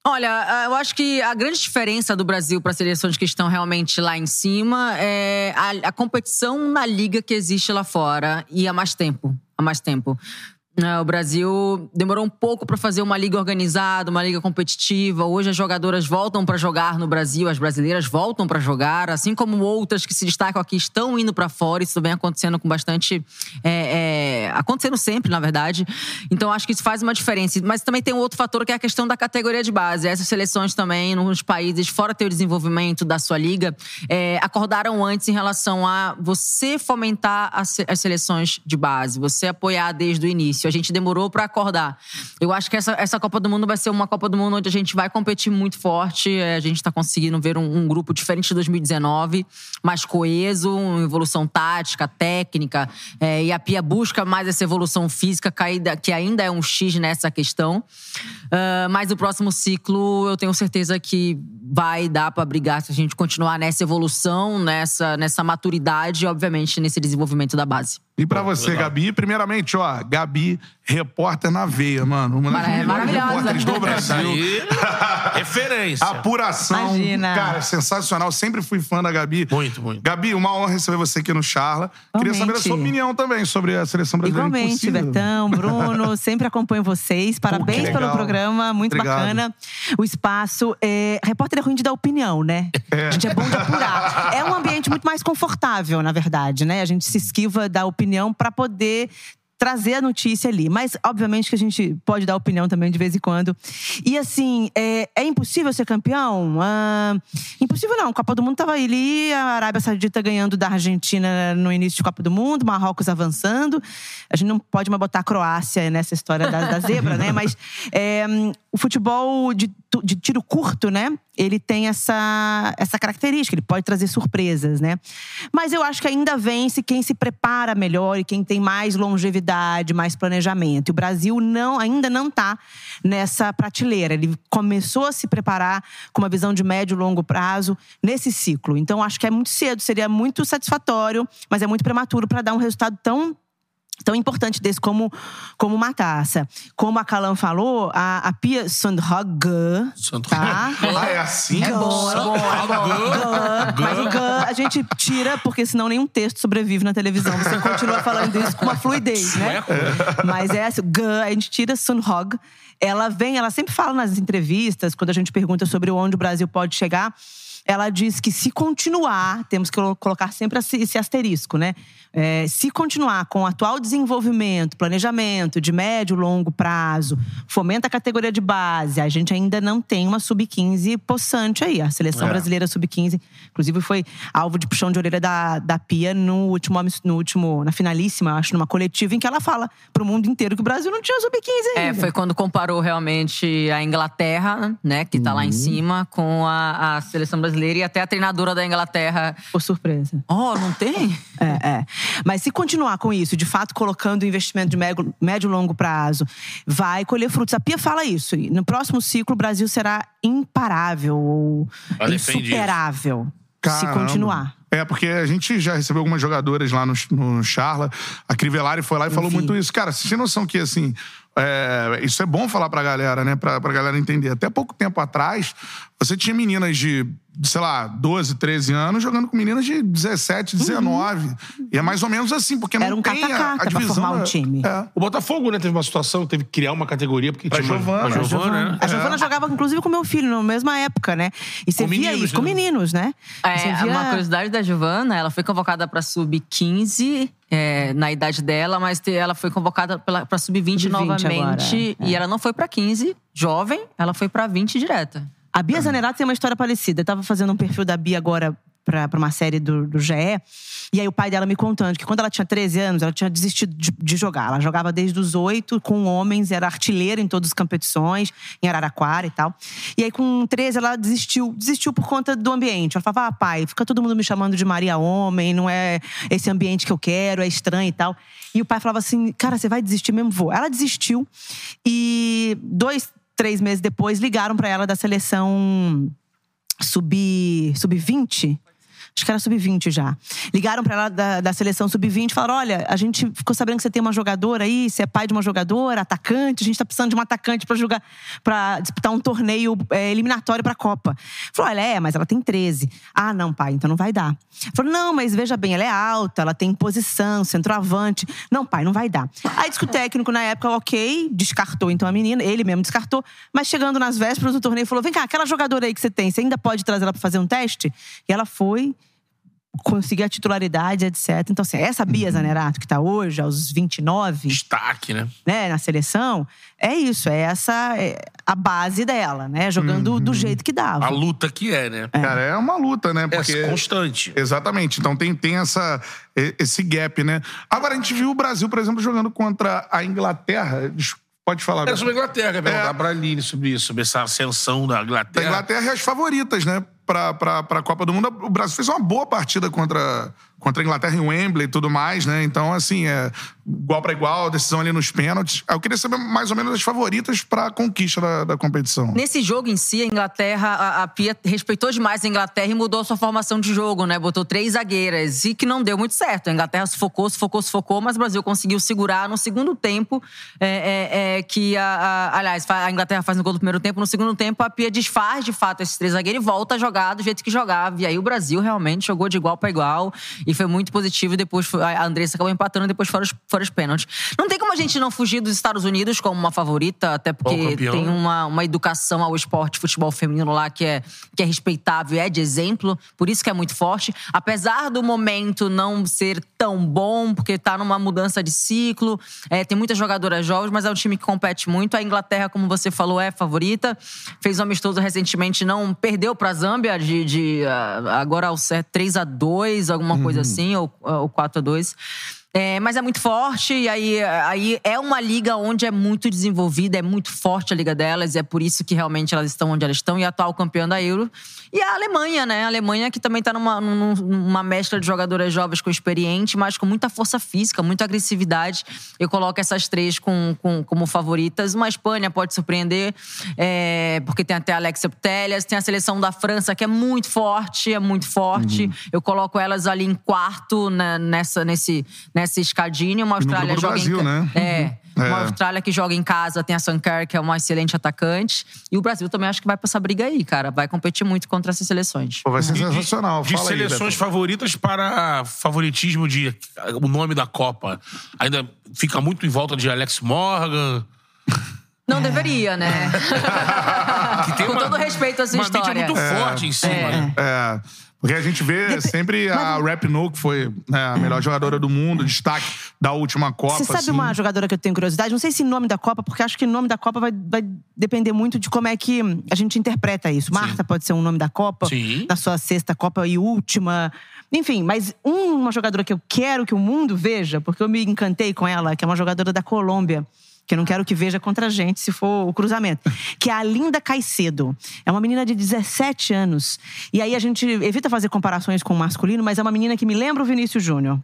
Olha, ah, eu acho que a grande diferença do Brasil para as seleções que estão realmente lá em cima é a, a competição na liga que existe lá fora e há mais tempo. Há mais tempo. É, O Brasil demorou um pouco para fazer uma liga organizada, uma liga competitiva. Hoje as jogadoras voltam para jogar no Brasil, as brasileiras voltam para jogar, assim como outras que se destacam aqui estão indo para fora. Isso vem acontecendo com bastante, é, é, acontecendo sempre, na verdade. Então acho que isso faz uma diferença. Mas também tem um outro fator que é a questão da categoria de base. Essas seleções também, nos países fora ter o desenvolvimento da sua liga, é, acordaram antes em relação a você fomentar as seleções de base, você apoiar desde o início. A gente demorou para acordar. Eu acho que essa, essa Copa do Mundo vai ser uma Copa do Mundo onde a gente vai competir muito forte. É, A gente está conseguindo ver um, um grupo diferente de 2019, mais coeso, evolução tática, técnica. é, e a Pia busca mais essa evolução física, que ainda, é um X nessa questão. Ah, mas o próximo ciclo, eu tenho certeza que vai dar para brigar se a gente continuar nessa evolução, nessa, nessa maturidade e, obviamente, nesse desenvolvimento da base. E pra você, Gabi, primeiramente, ó, Gabi, repórter na veia, mano. Uma das melhores maravilhosa. repórteres do Essa Brasil. aí, referência. Apuração. Imagina. Cara, sensacional. Sempre fui fã da Gabi. Muito, muito. Gabi, uma honra receber você aqui no Charla. Queria saber a sua opinião também sobre a seleção brasileira. Igualmente. Betão, Bruno, sempre acompanho vocês. Parabéns que pelo legal. programa, muito Obrigado. bacana. O espaço. É... Repórter é ruim de dar opinião, né? A gente é bom de apurar. É um ambiente muito mais confortável, na verdade, né? A gente se esquiva da opinião para poder trazer a notícia ali. Mas, obviamente, que a gente pode dar opinião também de vez em quando. E, assim, é, é impossível ser campeão? Ah, impossível não. Copa do Mundo tava ali, a Arábia Saudita ganhando da Argentina no início de Copa do Mundo, Marrocos avançando. A gente não pode mais botar a Croácia nessa história da, da zebra, né? Mas é, o futebol de, de tiro curto, né? Ele tem essa, essa característica, ele pode trazer surpresas, né? Mas eu acho que ainda vence quem se prepara melhor e quem tem mais longevidade, mais planejamento. E o Brasil não, ainda não está nessa prateleira. Ele começou a se preparar com uma visão de médio e longo prazo nesse ciclo. Então, acho que é muito cedo, seria muito satisfatório, mas é muito prematuro para dar um resultado tão tão importante desse como, como uma taça. Como a Calan falou, a, a Pia Sundhage, tá? Ah, é assim? É bom, é é. Gã. Mas o a gente tira, porque senão nenhum texto sobrevive na televisão. Você continua falando isso com uma fluidez, né? Mas é assim, Gã, a gente tira Sunhog. Ela vem, ela sempre fala nas entrevistas, quando a gente pergunta sobre onde o Brasil pode chegar, ela diz que se continuar, temos que colo- colocar sempre esse asterisco, né? É, se continuar com o atual desenvolvimento, planejamento de médio e longo prazo, fomenta a categoria de base, a gente ainda não tem uma sub-15 possante aí. A seleção É. brasileira sub-15, inclusive, foi alvo de puxão de orelha da, da Pia no último, no último, na finalíssima, acho, numa coletiva, em que ela fala pro mundo inteiro que o Brasil não tinha sub-15 ainda. É, foi quando comparou realmente a Inglaterra, né, que tá lá em cima, com a, a seleção brasileira e até a treinadora da Inglaterra. Por surpresa. Oh, não tem? É, é. Mas se continuar com isso, de fato colocando investimento de médio, médio e longo prazo, vai colher frutos. A Pia fala isso. E no próximo ciclo, o Brasil será imparável ou Ela insuperável. Se continuar. É, porque a gente já recebeu algumas jogadoras lá no, no Charla. A Crivellari foi lá e falou vi. muito isso. Cara, você tem noção que, assim, é, isso é bom falar pra galera, né? Pra, pra galera entender. Até pouco tempo atrás, você tinha meninas de, sei lá, 12, 13 anos jogando com meninas de 17, 19. E é mais ou menos assim, porque não Era um tem a, cata-cata a pra divisão. formar um é- time. É. O Botafogo, né, teve uma situação, teve que criar uma categoria, porque Pra tinha uma- Giovana. a Giovana, né? A Giovana jogava, inclusive, com meu filho, na mesma época, né? E você Com via meninos, isso, com né? meninos, né? Você É, via- uma curiosidade da Giovana, ela foi convocada para sub-15 é, na idade dela, mas ela foi convocada para sub-20 Sub-20 novamente. agora, E ela não foi para 15, jovem, ela foi para 20 direta. A Bia Zanerato tem uma história parecida. Eu tava fazendo um perfil da Bia agora pra uma série do, do GE. E aí o pai dela me contando que quando ela tinha 13 anos, ela tinha desistido de, de jogar. Ela jogava desde os 8 com homens, era artilheira em todas as competições, em Araraquara e tal. E aí com 13 ela desistiu. Desistiu por conta do ambiente. Ela falava, ah, pai, fica todo mundo me chamando de Maria Homem, não é esse ambiente que eu quero, é estranho e tal. E o pai falava assim, cara, você vai desistir mesmo? Vou. Ela desistiu e dois, três meses depois ligaram pra ela da seleção sub sub 20 Acho que era sub-20 já. Ligaram pra ela da, da seleção sub-20 e falaram: olha, a gente ficou sabendo que você tem uma jogadora aí, você é pai de uma jogadora, atacante, a gente tá precisando de uma atacante pra jogar, para disputar um torneio é, eliminatório pra Copa. Falou: olha, é, mas ela tem 13. Ah, não, pai, então não vai dar. Falou: não, mas veja bem, ela é alta, ela tem posição, centroavante. Não, pai, não vai dar. Aí disse que o técnico, na época, ok, descartou então a menina, ele mesmo descartou, mas chegando nas vésperas do torneio, falou: vem cá, aquela jogadora aí que você tem, você ainda pode trazer ela pra fazer um teste? E ela foi conseguir a titularidade, etc. Então, assim, essa Bia Zanerato, que tá hoje, aos 29. Destaque, né? Né, na seleção, é isso, é essa é a base dela, né? Jogando do jeito que dava. A luta que é, né? Cara, é uma luta, né? Porque... É constante. Exatamente. Então tem, tem essa, esse gap, né? Agora, a gente viu o Brasil, por exemplo, jogando contra a Inglaterra. Pode falar. Era sobre a Inglaterra, quer perguntar É. pra Aline sobre isso, sobre essa ascensão da A Inglaterra. Inglaterra é as favoritas, né? Pra, pra Copa do Mundo. O Brasil fez uma boa partida contra, contra a Inglaterra em Wembley e tudo mais, né? Então, assim, é igual pra igual, decisão ali nos pênaltis. Eu queria saber mais ou menos as favoritas pra conquista da, da competição. Nesse jogo em si, a Inglaterra, a, a Pia respeitou demais a Inglaterra e mudou a sua formação de jogo, né? Botou três zagueiras e que não deu muito certo. A Inglaterra sufocou, sufocou, sufocou, mas o Brasil conseguiu segurar no segundo tempo. é, é, é, que a, a- aliás, a Inglaterra faz no gol do primeiro tempo. No segundo tempo, a Pia desfaz de fato esses três zagueiros e volta a jogar do jeito que jogava. E aí o Brasil realmente jogou de igual para igual e foi muito positivo. E depois a Andressa acabou empatando, depois foram os, foram os pênaltis. Não tem como a gente não fugir dos Estados Unidos como uma favorita, até porque tem uma, uma educação ao esporte futebol feminino lá que é, que é respeitável, é de exemplo, por isso que é muito forte. Apesar do momento não ser tão bom, porque tá numa mudança de ciclo, é, tem muitas jogadoras jovens, mas é um time que compete muito. A Inglaterra, como você falou, é favorita. Fez um amistoso recentemente, não perdeu pra Zâmbia de, de ah, agora ao certo 3 a 2 alguma coisa assim, ou, ou 4 a 2 é, mas é muito forte, e aí, aí é uma liga onde é muito desenvolvida, é muito forte a liga delas, e é por isso que realmente elas estão onde elas estão, e a atual campeã da Euro. E a Alemanha, né? A Alemanha que também tá numa, num- numa mescla de jogadoras jovens com experiente, mas com muita força física, muita agressividade. Eu coloco essas três com, com- como favoritas. Uma Espanha pode surpreender, é, porque tem até a Alexia Putellas, tem a seleção da França, que é muito forte, é muito forte. Eu coloco elas ali em quarto né, nessa, nesse, nessa escadinha. Uma E Austrália joga Brasil, em, né? É. Uma É. Austrália que joga em casa, tem a Sanker, que é uma excelente atacante. E o Brasil também acho que vai pra essa briga aí, cara. Vai competir muito contra essas seleções. Pô, vai ser De- sensacional. De Fala aí, seleções Beto. favoritas para favoritismo de o nome da Copa. Ainda fica muito em volta de Alex Morgan. Não deveria, né? Que tem Com uma- todo respeito à sua uma história. muito forte em cima. né? É. Porque a gente vê sempre a Rap No, que foi né, a melhor jogadora do mundo, destaque da última Copa. Você sabe assim. uma jogadora que eu tenho curiosidade? Não sei se nome da Copa, porque acho que o nome da Copa vai, vai depender muito de como é que a gente interpreta isso. Marta pode ser um nome da Copa, Sim. na sua sexta Copa e última. Enfim, mas um- uma jogadora que eu quero que o mundo veja, porque eu me encantei com ela, que é uma jogadora da Colômbia. Que eu não quero que veja contra a gente, se for o cruzamento. Que é a Linda Caicedo. É uma menina de 17 anos. E aí a gente evita fazer comparações com o masculino, mas é uma menina que me lembra o Vinícius Júnior.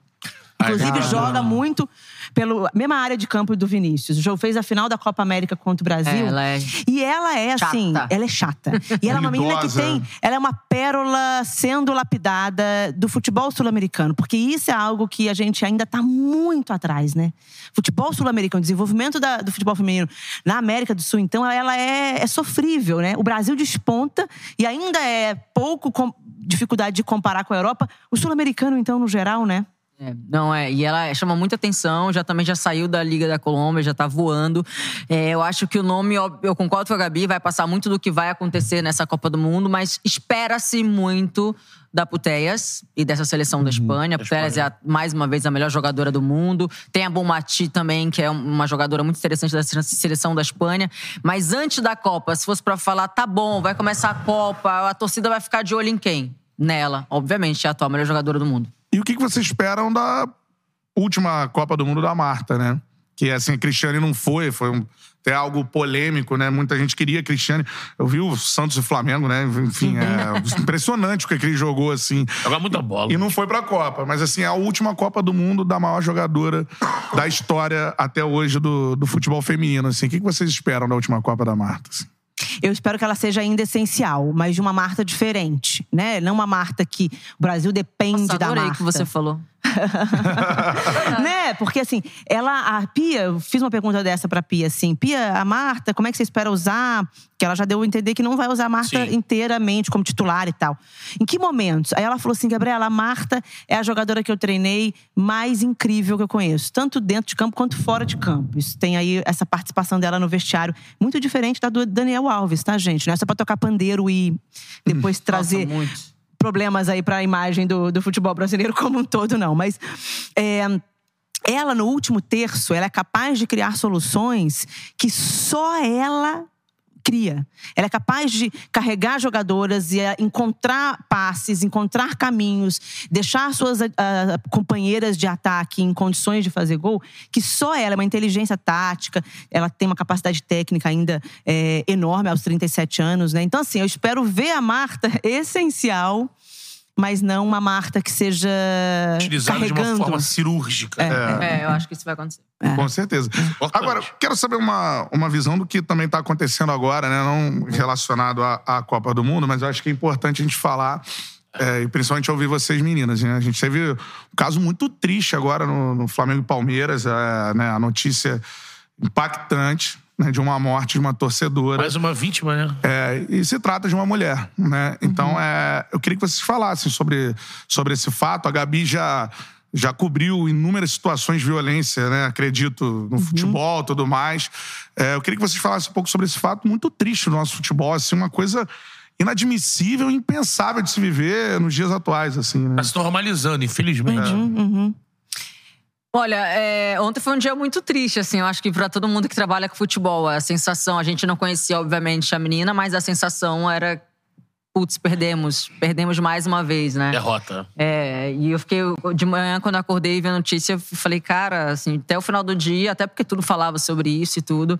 Inclusive, Ah, joga muito pela mesma área de campo do Vinícius. O jogo fez a final da Copa América contra o Brasil. Ela é E ela é assim, chata. ela é chata. E ela é uma menina que tem. Ela é uma pérola sendo lapidada do futebol sul-americano. Porque isso é algo que a gente ainda tá muito atrás, né? Futebol sul-americano, desenvolvimento da- do futebol feminino na América do Sul, então, ela é, é sofrível, né? O Brasil desponta e ainda é pouco com- dificuldade de comparar com a Europa. O sul-americano, então, no geral, né? É, não é, e ela chama muita atenção, já também já saiu da Liga da Colômbia, já tá voando. É, eu acho que o nome, eu concordo com a Gabi, vai passar muito do que vai acontecer nessa Copa do Mundo, mas espera-se muito da Putellas e dessa seleção da Espanha. A Putellas é a- mais uma vez a melhor jogadora do mundo. Tem a Bonmati também, que é uma jogadora muito interessante da seleção da Espanha. Mas antes da Copa, se fosse pra falar, tá bom, vai começar a Copa, a torcida vai ficar de olho em quem? nela, obviamente, é a atual melhor jogadora do mundo. E o que que vocês esperam da última Copa do Mundo da Marta, né? Que assim, a Cristiane não foi, foi um, até algo polêmico, né? Muita gente queria a Cristiane. Eu vi o Santos e o Flamengo, né? Enfim, é impressionante o que ele jogou, assim. Joga muita bola. E não foi pra Copa. Mas, assim, é a última Copa do Mundo da maior jogadora da história até hoje do, do futebol feminino, assim. O que que vocês esperam da última Copa da Marta? assim? Eu espero que ela seja ainda essencial, mas de uma Marta diferente, né? Não uma Marta que o Brasil depende Nossa, da adorei Marta. que você falou. né? Porque assim, ela, a Pia, eu fiz uma pergunta dessa pra Pia, assim, Pia, a Marta, como é que você espera usar? Que ela já deu a entender que não vai usar a Marta Sim. inteiramente como titular e tal. Em que momentos? Aí ela falou assim, Gabriela, a Marta é a jogadora que eu treinei mais incrível que eu conheço, tanto dentro de campo quanto fora de campo. Isso tem aí essa participação dela no vestiário, muito diferente da do Daniel Alves, tá, gente? Não é só pra tocar pandeiro e depois trazer Nossa, muito. Problemas aí para a imagem do, do futebol brasileiro como um todo, não. Mas é, ela, no último terço, ela é capaz de criar soluções que só ela cria. Ela é capaz de carregar jogadoras e eh, encontrar passes, encontrar caminhos, deixar suas ah, companheiras de ataque em condições de fazer gol, que só ela, é uma inteligência tática, ela tem uma capacidade técnica ainda eh, enorme aos 37 anos, né? Então, assim, eu espero ver a Marta essencial, mas não uma Marta que seja Utilizado de carregando. uma forma cirúrgica. É, eu acho que isso vai acontecer. Com certeza. Agora, quero saber uma, uma visão do que também está acontecendo agora, né? Não relacionado à, à Copa do Mundo, mas eu acho que é importante a gente falar, é, e principalmente ouvir vocês meninas. Né? A gente teve um caso muito triste agora no, no Flamengo e Palmeiras, é, né? a notícia impactante né? de uma morte de uma torcedora. Mais uma vítima, né? É, e se trata de uma mulher, né? Então, é, eu queria que vocês falassem sobre, sobre esse fato. A Gabi já, já cobriu inúmeras situações de violência, né? Acredito, no futebol e tudo mais. É, eu queria que vocês falassem um pouco sobre esse fato muito triste no nosso futebol, assim, uma coisa inadmissível, impensável de se viver nos dias atuais, assim, né? Tá se normalizando, infelizmente. Olha, é, ontem foi um dia muito triste, assim. Eu acho que pra todo mundo que trabalha com futebol, a sensação, a gente não conhecia, obviamente, a menina, mas a sensação era. Putz, perdemos. Perdemos mais uma vez, né? Derrota. É, e eu fiquei de manhã, quando acordei e vi a notícia, eu falei, cara, assim, até o final do dia, até porque tudo falava sobre isso e tudo.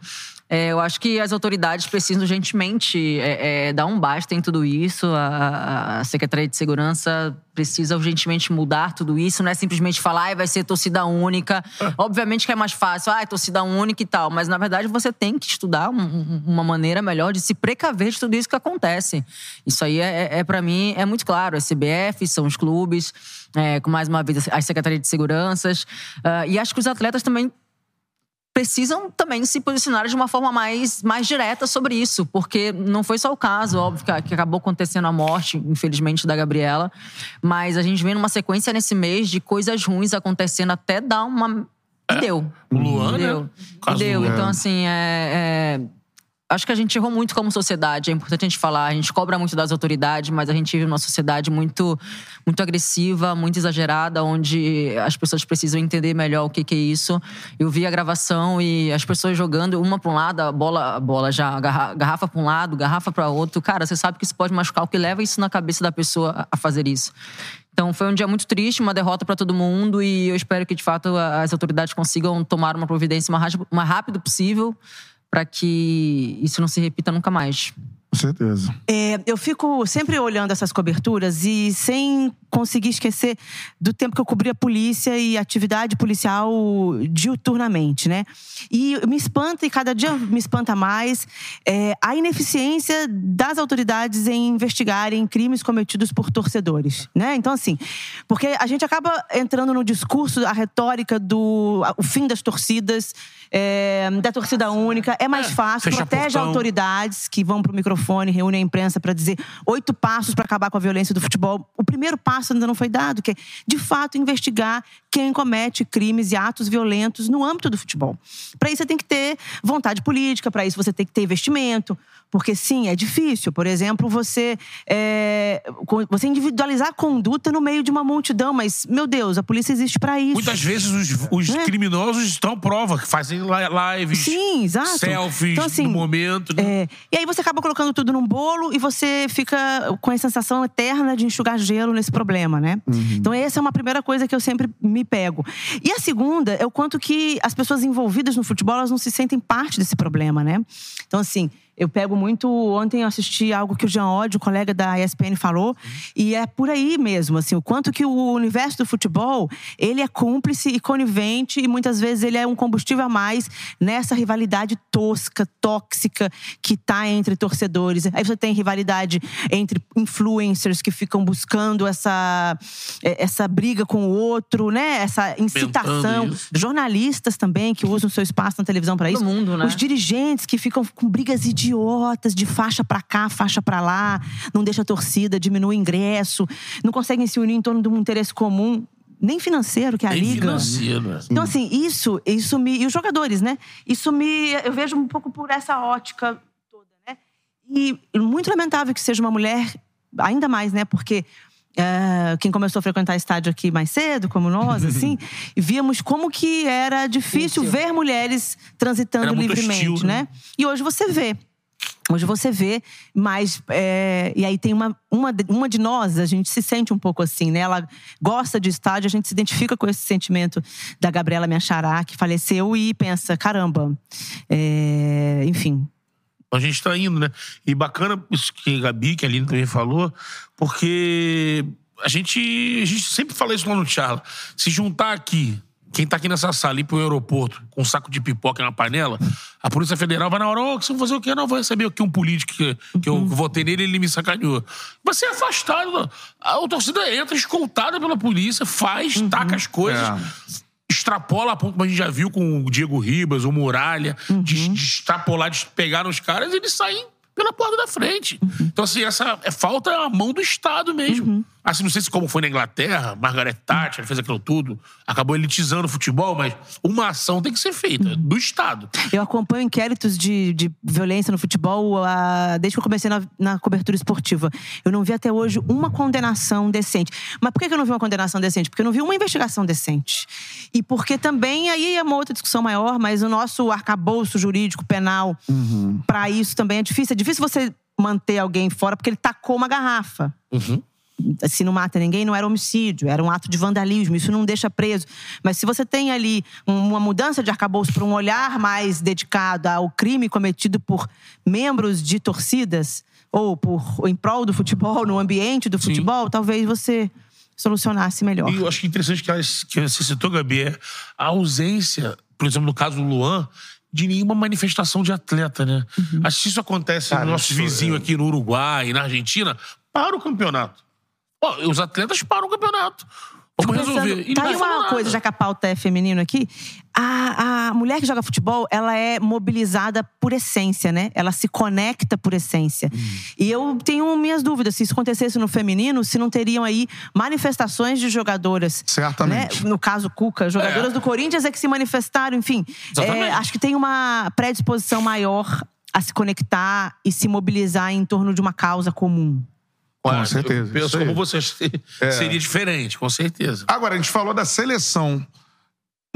É, eu acho que as autoridades precisam urgentemente é, é, dar um basta em tudo isso. A, a- a Secretaria de Segurança precisa urgentemente mudar tudo isso. Não é simplesmente falar, "Ai, vai ser torcida única. Obviamente que é mais fácil, ah, é torcida única e tal. Mas na verdade você tem que estudar um- um- uma maneira melhor de se precaver de tudo isso que acontece. Isso aí é, é, é para mim, é muito claro. A CBF, são os clubes, é, com mais uma vez as secretarias de seguranças. Ah, e acho que os atletas também precisam também se posicionar de uma forma mais, mais direta sobre isso, porque não foi só o caso, óbvio, que, acabou acontecendo a morte, infelizmente, da Gabriela, mas a gente vem numa sequência nesse mês de coisas ruins acontecendo até dar uma. E deu. O Luan, deu. né? Deu. Então, assim, é- é, Acho que a gente errou muito como sociedade, é importante a gente falar. A gente cobra muito das autoridades, mas a gente vive numa sociedade muito, muito agressiva, muito exagerada, onde as pessoas precisam entender melhor o que, que é isso. Eu vi a gravação e as pessoas jogando uma para um lado, a bola, a bola já, a garra- garrafa para um lado, garrafa para outro. Cara, você sabe que isso pode machucar, o que leva isso na cabeça da pessoa a- fazer isso. Então foi um dia muito triste, uma derrota para todo mundo e eu espero que de fato as autoridades consigam tomar uma providência o mais rápido possível para que isso não se repita nunca mais. Com certeza. É, eu fico sempre olhando essas coberturas e sem conseguir esquecer do tempo que eu cobri a polícia e atividade policial diuturnamente, né? E me espanta, e cada dia me espanta mais, é, a ineficiência das autoridades em investigarem crimes cometidos por torcedores, né? Então, assim, porque a gente acaba entrando no discurso, a retórica do a- o fim das torcidas, é, da torcida única. É mais fácil, fecha protege portão. autoridades que vão pro microfone, reúnem a imprensa para dizer oito passos para acabar com a violência do futebol. O primeiro passo passo ainda não foi dado, que é, de fato, investigar quem comete crimes e atos violentos no âmbito do futebol. Para isso, você tem que ter vontade política, para isso, você tem que ter investimento. Porque, sim, é difícil. Por exemplo, você, é, você individualizar a conduta no meio de uma multidão. Mas, meu Deus, a polícia existe para isso. Muitas vezes os, os É. criminosos estão à prova, que fazem li- lives, Sim, exato. selfies Então, assim, no momento. né? É, e aí você acaba colocando tudo num bolo e você fica com a sensação eterna de enxugar gelo nesse problema, né? Então essa é uma primeira coisa que eu sempre me pego. E a segunda é o quanto que as pessoas envolvidas no futebol elas não se sentem parte desse problema, né? Então assim, eu pego muito. Ontem eu assisti algo que o Jean Oddi, o colega da ESPN, falou, e é por aí mesmo, assim, o quanto que o universo do futebol ele é cúmplice e conivente, e muitas vezes ele é um combustível a mais nessa rivalidade tosca, tóxica que tá entre torcedores. Aí você tem rivalidade entre influencers que ficam buscando essa, eh, essa briga com o outro, né? Essa incitação. Jornalistas também que usam seu espaço na televisão para isso. Todo mundo, né? Os dirigentes que ficam com brigas idiotas de faixa pra cá, faixa pra lá, não deixa a torcida, diminui o ingresso, não conseguem se unir em torno de um interesse comum, nem financeiro, que é a Nem liga. financeiro. né? Então, assim, isso, isso me. E os jogadores, né? Isso me. Eu vejo um pouco por essa ótica toda, né? E muito lamentável que seja uma mulher, ainda mais, né? Porque. eh, quem começou a frequentar estádio aqui mais cedo, como nós, assim, víamos como que era difícil ver mulheres transitando livremente, hostil, né? né? E hoje você vê. Hoje você vê, mas. é, e aí tem uma, uma, uma de nós, a gente se sente um pouco assim, né? Ela gosta de estádio, a gente se identifica com esse sentimento da Gabriela Miachará, que faleceu, e pensa: caramba, é, enfim. A gente tá indo, né? E bacana isso que a Gabi, que a Aline também falou, porque a gente, a gente sempre fala isso lá no Charla. Se juntar aqui, quem tá aqui nessa sala ir pro aeroporto com um saco de pipoca na panela, a Polícia Federal vai na hora, ô, que você vai fazer o quê? Não, vou receber aqui um político que, que eu votei nele e ele me sacaneou. Vai ser afastado. A, a torcida entra escoltada pela polícia, faz, taca as coisas extrapola a ponto como a gente já viu com o Diego Ribas, o Muralha, de, de extrapolar, de pegar os caras e eles saem pela porta da frente. Então, assim, essa é falta a mão do Estado mesmo. Assim, não sei se como foi na Inglaterra, Margaret Thatcher fez aquilo tudo, acabou elitizando o futebol, mas uma ação tem que ser feita do Estado. Eu acompanho inquéritos de, de violência no futebol ah, desde que eu comecei na, na cobertura esportiva. Eu não vi até hoje uma condenação decente. Mas por que eu não vi uma condenação decente? Porque eu não vi uma investigação decente. E porque também, aí é uma outra discussão maior, mas o nosso arcabouço jurídico penal para isso também é difícil. É difícil você manter alguém fora porque ele tacou uma garrafa se não mata ninguém, não era homicídio, era um ato de vandalismo, isso não deixa preso. Mas se você tem ali um- uma mudança de arcabouço para um olhar mais dedicado ao crime cometido por membros de torcidas, ou por ou em prol do futebol, no ambiente do futebol, talvez você solucionasse melhor. E eu acho que interessante que, que você citou, Gabi, é a ausência, por exemplo, no caso do Luan, de nenhuma manifestação de atleta, né? Uhum. Acho que isso acontece Cara, no nosso vizinho é- aqui no Uruguai e na Argentina, para o campeonato. Ó, os atletas param o campeonato. Vamos pensando, resolver. E Tá aí uma nada. coisa, já que a pauta é feminino aqui. A, a mulher que joga futebol, ela é mobilizada por essência, né? Ela se conecta por essência. Hum. E eu tenho minhas dúvidas. Se isso acontecesse no feminino, se não teriam aí manifestações de jogadoras. Certamente. né? No caso, Cuca, jogadoras É. do Corinthians é que se manifestaram, enfim. É, acho que tem uma predisposição maior a se conectar e se mobilizar em torno de uma causa comum. Olha, Com certeza, Eu penso como você seria diferente, com certeza. Agora, a gente falou da seleção.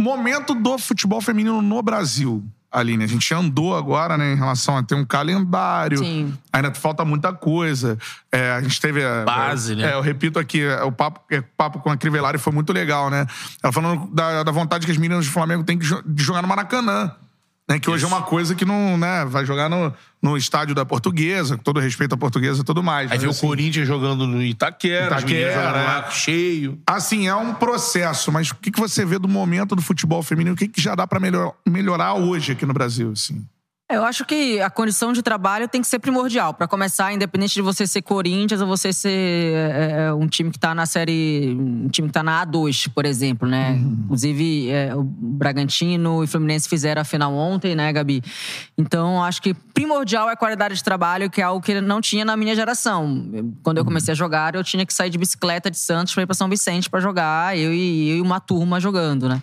Momento do futebol feminino no Brasil. Aline, a gente andou agora, né, em relação a ter um calendário. Sim. Ainda falta muita coisa. É, a gente teve. a- Base, né? É, eu repito aqui, é, o papo, é, o papo com a Crivellari foi muito legal, né? Ela falando da, da vontade que as meninas do Flamengo têm de jogar no Maracanã. Né, que hoje é uma coisa que não, né, vai jogar no, no estádio da portuguesa, com todo respeito à portuguesa e tudo mais. Aí vê o assim, Corinthians jogando no Itaquera, Itaquera, jogando é. lá cheio. Assim, é um processo, mas o que, que você vê do momento do futebol feminino? O que, que já dá pra melhor, melhorar hoje aqui no Brasil, assim? Eu acho que a condição de trabalho tem que ser primordial. Para começar, independente de você ser Corinthians ou você ser é, um time que tá na série. Um time que tá na A2, por exemplo, né? Uhum. Inclusive, é, o Bragantino e o Fluminense fizeram a final ontem, né, Gabi? Então, acho que primordial é a qualidade de trabalho, que é algo que não tinha na minha geração. Quando eu comecei a jogar, eu tinha que sair de bicicleta de Santos para ir para São Vicente para jogar, eu e, eu e uma turma jogando, né?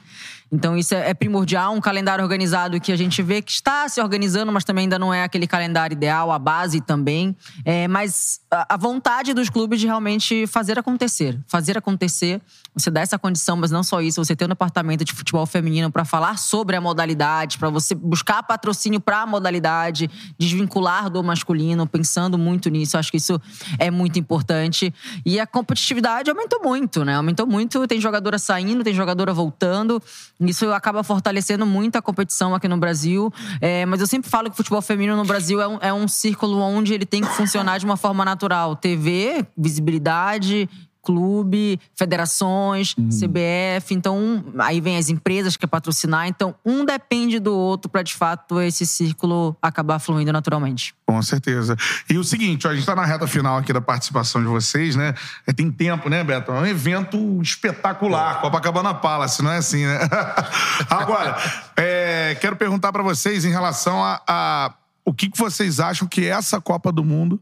Então isso é é primordial, um calendário organizado que a gente vê que está se organizando, mas também ainda não é aquele calendário ideal, a base também. É, mas a a vontade dos clubes de realmente fazer acontecer. Fazer acontecer. Você dá essa condição, mas não só isso, você ter um departamento de futebol feminino para falar sobre a modalidade, para você buscar patrocínio para a modalidade, desvincular do masculino, pensando muito nisso. Acho que isso é muito importante. E a competitividade aumentou muito, né? Aumentou muito. Tem jogadora saindo, tem jogadora voltando. Isso acaba fortalecendo muito a competição aqui no Brasil. É, mas eu sempre falo que o futebol feminino no Brasil é um, é um círculo onde ele tem que funcionar de uma forma natural. TV, visibilidade, clube, federações, CBF. Então, aí vem as empresas que patrocinar. Então, um depende do outro para de fato esse círculo acabar fluindo naturalmente. Com certeza. E o seguinte, ó, a gente tá na reta final aqui da participação de vocês, né? É, Tem tempo, né, Beto? É um evento espetacular, Copacabana Palace, não é assim, né? Agora, é, quero perguntar pra vocês em relação a, a o que, que vocês acham que essa Copa do Mundo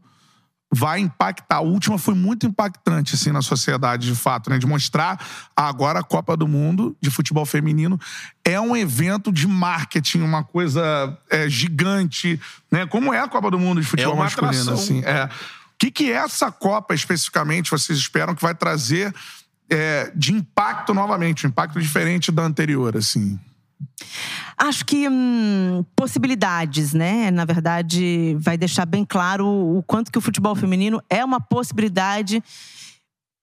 vai impactar. A última foi muito impactante, assim, na sociedade, de fato, né? De mostrar agora a Copa do Mundo de futebol feminino é um evento de marketing, uma coisa é, gigante, né? Como é a Copa do Mundo de futebol uma masculino, atração. assim. É. O que, que essa Copa, especificamente, vocês esperam que vai trazer é, de impacto novamente, um impacto diferente da anterior, assim? Acho que hum, possibilidades, né? Na verdade, vai deixar bem claro o quanto que o futebol feminino é uma possibilidade.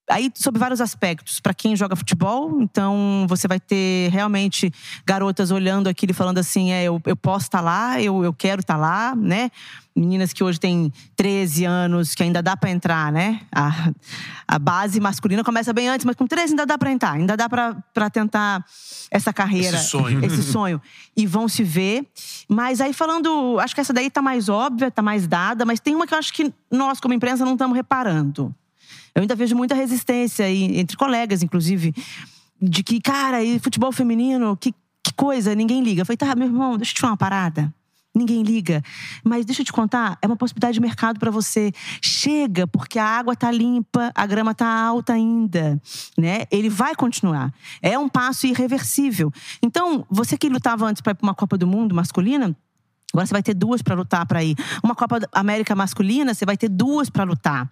Aí, sob vários aspectos. Para quem joga futebol, então você vai ter realmente garotas olhando aquilo e falando assim: é, eu, eu posso estar lá, eu, eu quero estar lá, né? Meninas que hoje têm 13 anos, que ainda dá para entrar, né? A, a base masculina começa bem antes, mas com 13 ainda dá para entrar, ainda dá para tentar essa carreira. Esse sonho. Esse sonho. E vão se ver. Mas aí falando, acho que essa daí tá mais óbvia, tá mais dada, mas tem uma que eu acho que nós, como imprensa, não estamos reparando. Eu ainda vejo muita resistência aí, entre colegas, inclusive, de que, cara, e futebol feminino, que, que coisa, ninguém liga. Eu falei, tá, meu irmão, deixa eu te falar uma parada. Ninguém liga. Mas deixa eu te contar, é uma possibilidade de mercado para você. Chega, porque a água tá limpa, a grama tá alta ainda, né? Ele vai continuar. É um passo irreversível. Então, você que lutava antes para uma Copa do Mundo masculina, Agora você vai ter duas para lutar para ir. Uma Copa América masculina, você vai ter duas para lutar.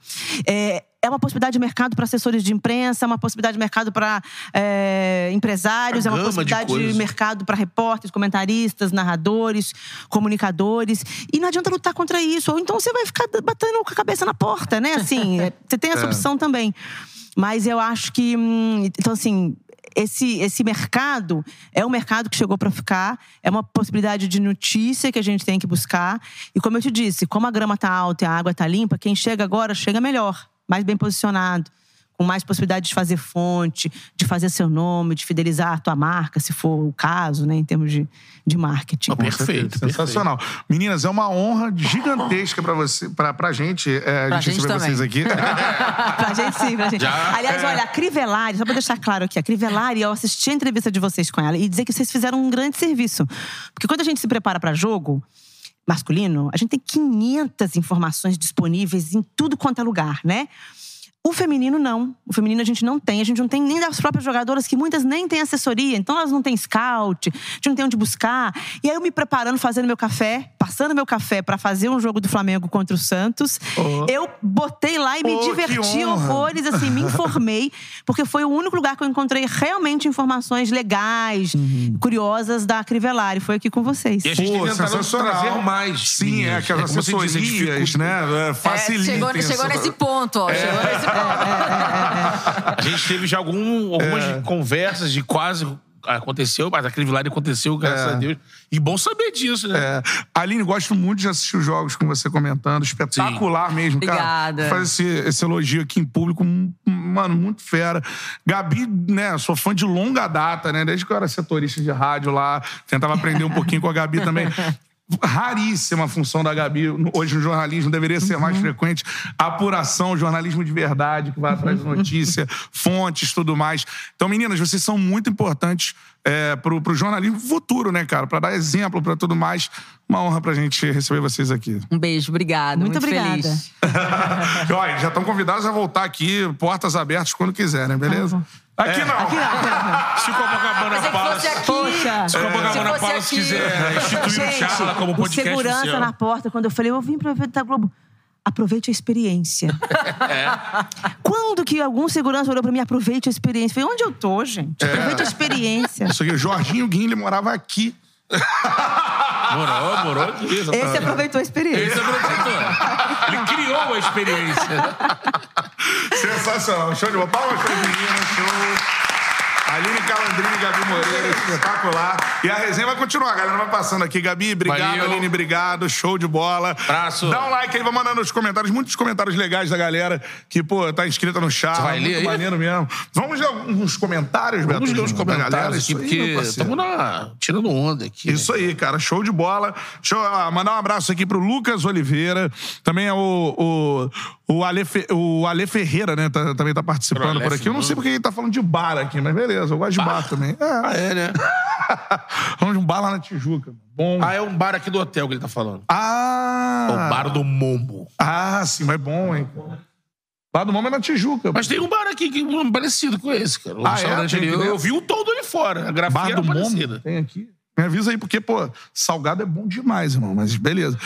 É, é uma possibilidade de mercado para assessores de imprensa, é uma possibilidade de mercado para é, empresários, A é uma de possibilidade de, coisas. mercado para repórteres, comentaristas, narradores, comunicadores. E não adianta lutar contra isso. Ou então você vai ficar batendo com a cabeça na porta, né? Assim, é, você tem essa opção também. Mas eu acho que. hum, Então, assim, esse, esse mercado é um mercado que chegou para ficar, é uma possibilidade de notícia que a gente tem que buscar. E como eu te disse, como a grama tá alta e a água tá limpa, quem chega agora chega melhor, mais bem posicionado, com mais possibilidade de fazer fonte, de fazer seu nome, de fidelizar a tua marca, se for o caso, né, em termos de, de marketing. Ah, perfeito, Sensacional. Meninas, é uma honra gigantesca pra você, pra, pra gente, é, a Pra gente gente receber também. vocês aqui. pra gente sim, pra gente. Já? Aliás, olha, a Crivellari, só pra deixar claro aqui, a Crivellari, eu assisti a entrevista de vocês com ela e dizer que vocês fizeram um grande serviço. Porque quando a gente se prepara pra jogo masculino, a gente tem 500 informações disponíveis em tudo quanto é lugar, né? O feminino não. O feminino a gente não tem. A gente não tem nem das próprias jogadoras, que muitas nem têm assessoria. Então elas não têm scout, a gente não tem onde buscar. E aí eu me preparando, fazendo meu café, passando meu café pra fazer um jogo do Flamengo contra o Santos. Eu botei lá e me Oh, diverti horrores, assim, me informei. Porque foi o único lugar que eu encontrei realmente informações legais, curiosas da Crivellari. Foi aqui com vocês. E a gente Pô, sensacional. trazer mais. Sim, é meninas. que as como você disse, a gente assessorias, né? É, Facilitem. chegou chegou nesse ponto, ó. Chegou nesse ponto. A gente teve já algum, algumas conversas de quase aconteceu, mas a Crivillari aconteceu, graças a Deus. E bom saber disso, né? É. Aline, gosto muito de assistir os jogos com você comentando. Espetacular mesmo, cara. Obrigada. Faz esse, esse elogio aqui em público, mano, muito fera. Gabi, né, sou fã de longa data, né? Desde que eu era setorista de rádio lá, tentava aprender um pouquinho com a Gabi também. raríssima a função da Gabi hoje no jornalismo, deveria ser mais frequente. Apuração, jornalismo de verdade, que vai atrás de notícia, fontes, tudo mais. Então, meninas, vocês são muito importantes é, pro, pro jornalismo futuro, né, cara? Pra dar exemplo, pra tudo mais. Uma honra pra gente receber vocês aqui. Um beijo, obrigada. Muito Muito, obrigada. feliz. Olha, já estão convidados a voltar aqui, portas abertas quando quiserem, beleza? Aqui não. Aqui não, aqui não. Se o Copacabana que Palace... aqui. Poxa. Se o Copacabana Palace quiser instituir o Charla como o podcast segurança oficial. na porta, quando eu falei, eu vim pro evento da Globo. Aproveite a experiência. Quando que algum segurança olhou pra mim, aproveite a experiência? Eu falei, onde eu tô, gente? Aproveite a experiência. Isso aqui, o Jorginho Guinle morava aqui. Morou, morou aqui. Esse aproveitou a experiência. Esse aproveitou. Ele criou a experiência. Sensacional. Show de bola. Palmas para meninas. Show. Aline Calandrini, Gabi Moreira, espetacular. E a resenha vai continuar, a galera vai passando aqui. Gabi, obrigado. Valeu. Aline, obrigado. Show de bola. Abraço. Dá um like aí, vai mandando nos comentários, muitos comentários legais da galera que, pô, tá inscrita no chat. Vai ler muito aí? maneiro mesmo. Vamos ler alguns comentários, Beto? Vamos ler os galera? comentários Isso aqui, aí, meu porque estamos na... tirando onda aqui. Isso aí, cara. Show de bola. Show, ah, mandar um abraço aqui pro Lucas Oliveira. Também é o, o, o, Ale, Fe- o Ale Ferreira, né? tá- também tá participando por aqui. Eu não sei porque ele tá falando de bar aqui, mas beleza. Eu gosto de bar também. É. Ah, é, né? Vamos de um bar lá na Tijuca. Bom. Ah, é um bar aqui do hotel que ele tá falando. Ah! O bar do Momo. Ah, sim, mas bom, hein? Bar do Momo é na Tijuca. Mas tem um bar aqui que é parecido com esse, cara. O Ah, é? ali. Eu, eu vi o todo ali fora. A grafia Bar era do Momo parecida. tem aqui. Me avisa aí, porque, pô, salgado é bom demais, irmão. Mas beleza.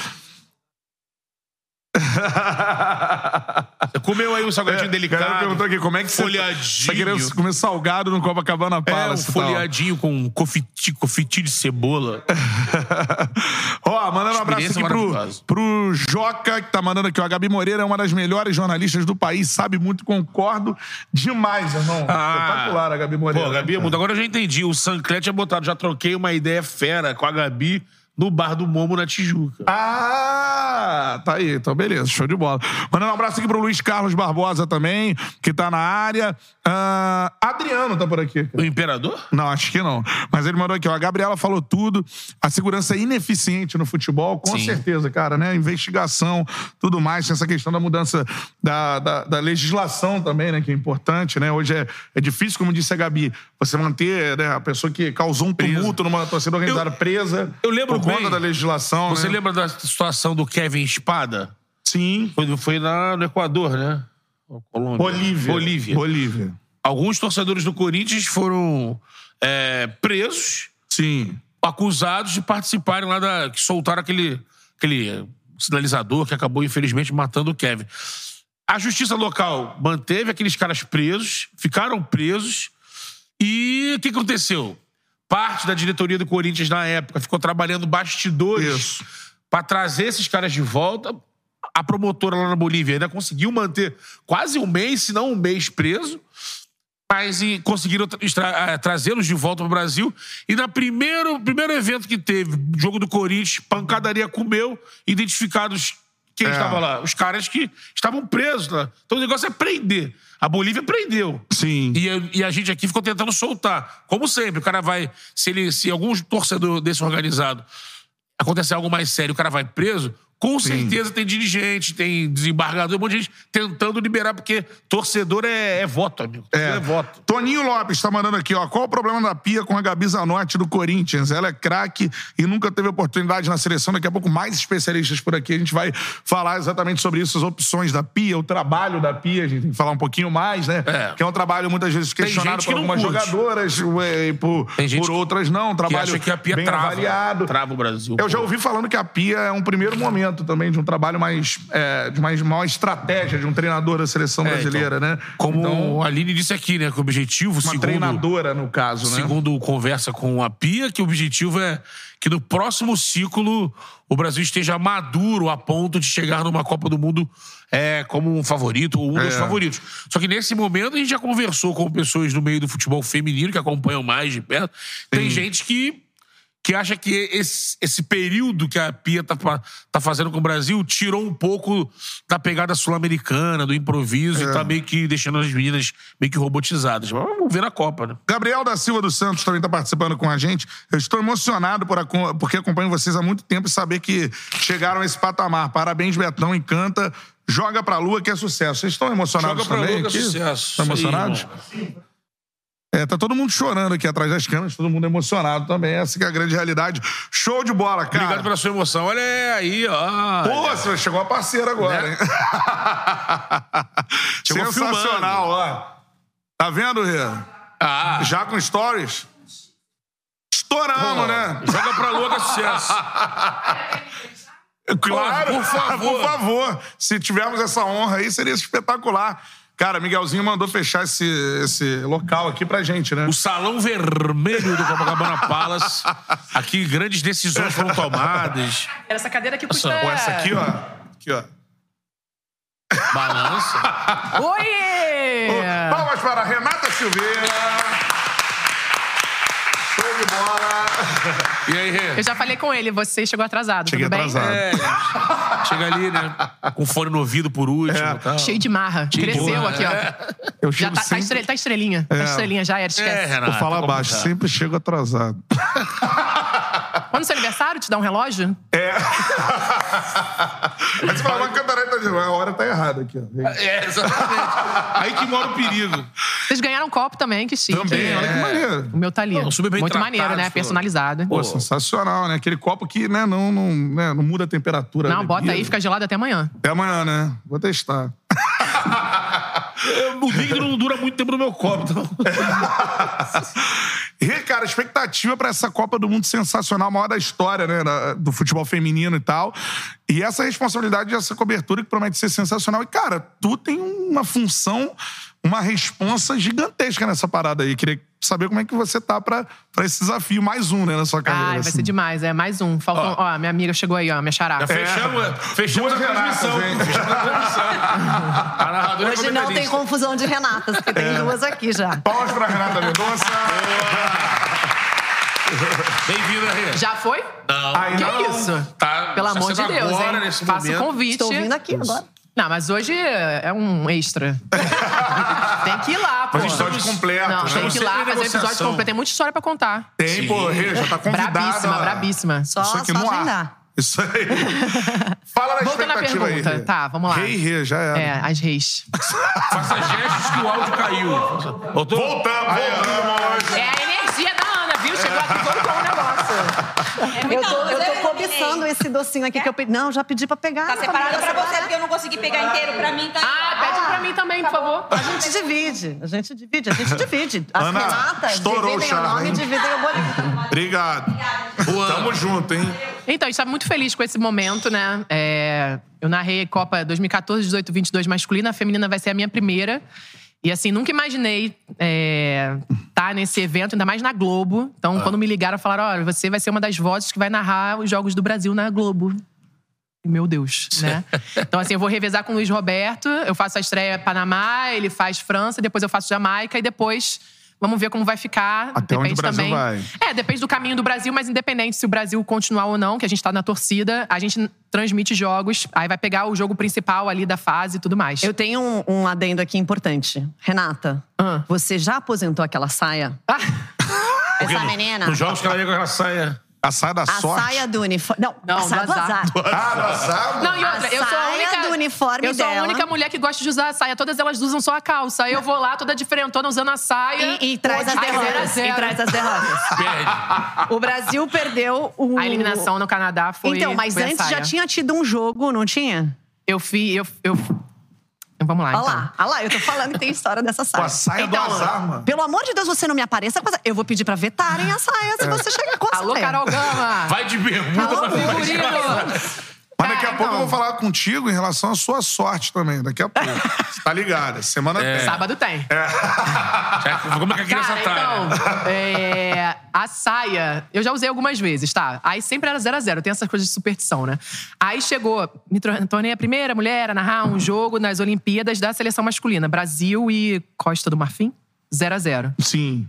Você comeu aí um salgadinho O delicado. cara perguntou aqui como é que você Folhadinho. Tá querendo comer salgado no Copacabana É, um Palace e tal. folhadinho com confiti, confiti de cebola. Ó, mandando um abraço aqui pro, pro Joca, que tá mandando aqui, ó. A Gabi Moreira é uma das melhores jornalistas do país, sabe muito, concordo demais, irmão. Espetacular a Gabi Moreira. Ah. Pô, Gabi, muda. agora eu já entendi. O Sancler tinha botado, já troquei uma ideia fera com a Gabi no bar do Momo na Tijuca. Ah, tá aí. Então, beleza. Show de bola. Mandando um abraço aqui pro Luiz Carlos Barbosa também, que tá na área. Ah, Adriano tá por aqui. cara. O Imperador? Não, acho que não. Mas ele mandou aqui, ó. A Gabriela falou tudo. A segurança é ineficiente no futebol, com Sim. certeza, cara, né? Investigação, tudo mais. Tem essa questão da mudança da, da, da legislação também, né? Que é importante, né? Hoje é, é difícil, como disse a Gabi, você manter né, a pessoa que causou um tumulto numa torcida organizada presa. eu lembro por conta bem. da legislação. Você né? lembra da situação do Kevin Espada? Sim. Foi, foi na, no Equador, né? Colômbia. Bolívia. Bolívia. Bolívia. Alguns torcedores do Corinthians foram é, presos, Sim. acusados de participarem lá da. que soltaram aquele, aquele sinalizador que acabou, infelizmente, matando o Kevin. A justiça local manteve aqueles caras presos, ficaram presos. E o que aconteceu? Parte da diretoria do Corinthians na época ficou trabalhando bastidores para trazer esses caras de volta. A promotora lá na Bolívia ainda conseguiu manter quase um mês, se não um mês preso. Mas e, conseguiram tra- eh, trazê-los de volta para o Brasil. E no primeiro, primeiro evento que teve, jogo do Corinthians, pancadaria comeu, identificados quem É. estava lá. Os caras que estavam presos lá. Então o negócio é prender. A Bolívia prendeu. Sim. E, a- e a gente aqui ficou tentando soltar. Como sempre, o cara vai. Se, ele, se algum torcedor desse organizado acontecer algo mais sério, o cara vai preso, com certeza tem dirigente, tem desembargador, um monte de gente tentando liberar, porque torcedor é, é voto, amigo. Torcedor é. voto. Toninho Lopes tá mandando aqui, ó. Qual o problema da Pia com a Gabi Zanotti do Corinthians? Ela é craque e nunca teve oportunidade na seleção. Daqui a pouco, mais especialistas por aqui. A gente vai falar exatamente sobre isso, as opções da Pia, o trabalho da Pia. A gente tem que falar um pouquinho mais, né? É. Que é um trabalho muitas vezes questionado por que algumas curte. jogadoras e por, por outras não. Um Que trabalho acha que a Pia bem trava. avaliado. Trava o Brasil. Eu já pô. ouvi falando que a Pia é um primeiro momento também de um trabalho mais. É, de mais maior estratégia de um treinador da seleção É, brasileira, então, né? Como Então, a Aline disse aqui, né? Que o objetivo, uma segundo, treinadora, no caso, né? segundo conversa com a Pia, que o objetivo é que no próximo ciclo o Brasil esteja maduro a ponto de chegar numa Copa do Mundo é, como um favorito ou um dos É. favoritos. Só que nesse momento a gente já conversou com pessoas do meio do futebol feminino que acompanham mais de perto. Tem gente que que acha que esse, esse período que a Pia tá, tá fazendo com o Brasil tirou um pouco da pegada sul-americana, do improviso, É. e tá meio que deixando as meninas meio que robotizadas. Mas vamos ver na Copa, né? Gabriel da Silva dos Santos também está participando com a gente. Eu estou emocionado por porque acompanho vocês há muito tempo e saber que chegaram a esse patamar. Parabéns, Betão. Encanta. Joga pra lua que é sucesso. Vocês estão emocionados Joga pra também? lua que é sucesso. Estão emocionados? É, tá todo mundo chorando aqui atrás das câmeras, todo mundo emocionado também. Essa que é a grande realidade. Show de bola, cara. Obrigado pela sua emoção. Olha aí, ó. Pô, você chegou a parceira agora, Né? hein? Chegou Sensacional, ó. Tá vendo, Rê? Ah, Já com stories? Estouramos, né? joga pra lua que sucesso. Claro, Por favor. por favor. Se tivermos essa honra aí, seria espetacular. Cara, Miguelzinho mandou fechar esse, esse local aqui pra gente, né? O salão vermelho do Copacabana Palace. Aqui, grandes decisões foram tomadas. Essa cadeira aqui custa... Pô, essa aqui, ó. Aqui, ó. Balança. Oi! Palmas para Renata Silveira. De bola. E aí, Rê? Eu já falei com ele, você chegou atrasado, Cheguei tudo bem? atrasado. É, chega ali, né? Com fone no ouvido por último. É. tal. Cheio de marra. Cheio de Cresceu marra, aqui, ó. Eu Já chego tá, tá, sempre... estrela- tá estrelinha. Tá estrelinha já, Ed, esquece. É, Renato. Vou falar baixo, complicado. sempre chego atrasado. Quando é seu aniversário, te dá um relógio? É. Mas você fala, uma cantareta de a hora tá errada aqui, ó. É, exatamente. Aí que mora o perigo. Vocês ganharam um copo também, que chique. Também, olha que maneiro. O meu tá ali. Não, super bem Muito tratado, maneiro, né? Personalizado. Pô, sensacional, né? Aquele copo que né, não, não, né, não muda a temperatura. Não, bota aí, fica gelado até amanhã. Até amanhã, né? Vou testar. O líquido não dura muito tempo no meu copo. Então... E, cara, expectativa pra essa Copa do Mundo sensacional, maior da história, né? do futebol feminino e tal. E essa responsabilidade dessa cobertura que promete ser sensacional. E, cara, tu tem uma função, uma responsa gigantesca nessa parada aí. Queria saber como é que você tá pra, pra esse desafio. Mais um, né, na sua carreira. Ai, vai assim. ser demais. É mais um. Faltam. Ó, minha amiga chegou aí, ó, minha xará. Já fechamos, fechamos a Renatas, transmissão. Fechamos a transmissão. A é Hoje não tem confusão de Renatas, porque tem duas aqui já. Palmas pra Renata Mendonça. Bem-vinda, Rê. Já foi? Não. Que não. isso? Tá, Pelo tá amor de Deus, agora, hein? nesse Faça o momento. convite. Estou vindo aqui agora. Não, mas hoje é um extra. tem que ir lá, pô. Mas episódio completo, Não, né? tem que ir lá fazer o episódio negociação. completo. Tem muita história pra contar. Tem, pô, Rê, já tá convidada. Brabíssima, brabíssima. Só, Isso aqui só no agendar. Isso aí. Fala da expectativa aí. pergunta. Rê. Tá, vamos lá. Rei, Rê, já era. É, as reis. Faça gestos que o áudio caiu. Voltou? Voltamos, voltamos. É Voltou o negócio. Eu tô, eu tô cobiçando esse docinho aqui que eu pedi. Não, já pedi pra pegar. Tá separado pra você, porque eu não consegui pegar inteiro. Pra mim, tá... Ah, pede um pra mim também, por favor. A gente divide, a gente divide, a gente divide. As Ana, Renatas estourou o dividem o charme, nome e dividem o bolinho. Obrigado. Tamo junto, hein? Então, a gente tá muito feliz com esse momento, né? É, eu narrei Copa 2014, 18, 22 masculina. A feminina vai ser a minha primeira. E assim, nunca imaginei estar nesse evento, ainda mais na Globo. Então, quando me ligaram, falaram: olha, você vai ser uma das vozes que vai narrar os Jogos do Brasil na Globo. Meu Deus, né? Então, assim, eu vou revezar com o Luiz Roberto. Eu faço a estreia Panamá, ele faz França, depois eu faço Jamaica e depois vamos ver como vai ficar. Até onde depende o Brasil também. vai. É, depende do caminho do Brasil, mas independente se o Brasil continuar ou não, que a gente tá na torcida, a gente transmite jogos, aí vai pegar o jogo principal ali da fase e tudo mais. Eu tenho um, um adendo aqui importante. Renata, Ah. você já aposentou aquela saia? Ah, Essa menina? Nos jogos que ela ia com aquela saia. A saia da A sorte. saia do uniforme. Não, Não, a saia do do azar. azar. Ah, do azar? Não, e outra, A eu sou a única. do uniforme eu sou a dela. única mulher que gosta de usar a saia. Todas elas usam só a calça. Aí eu vou lá, toda diferentona, usando a saia. E, e traz as a derrotas. E traz as derrotas. O Brasil perdeu o. A eliminação no Canadá foi. Então, mas foi a antes já tinha tido um jogo, não tinha? Eu fiz. Eu, eu... Vamos lá, Olha então. lá, olha lá, eu tô falando que tem história dessa saia. a saia Então, do azar, mano. Pelo amor de Deus, você não me apareça com essa. Eu vou pedir pra vetarem a saia se você chegar com a Alô, saia. Carol Gama! Vai de bermuda. Alô, figurino! Mas daqui a Cara, pouco eu vou falar contigo em relação à sua sorte também. Daqui a pouco. Você tá ligada? Semana tem. Sábado tem. Já- Como é que a criança Cara, tá? então, é, a saia, eu já usei algumas vezes, tá? Aí sempre era 0 a 0 tem essas coisas de superstição, né? Aí chegou, me tor- tornei a primeira mulher a narrar um jogo nas Olimpíadas da seleção masculina, Brasil e Costa do Marfim, 0 a 0 Sim.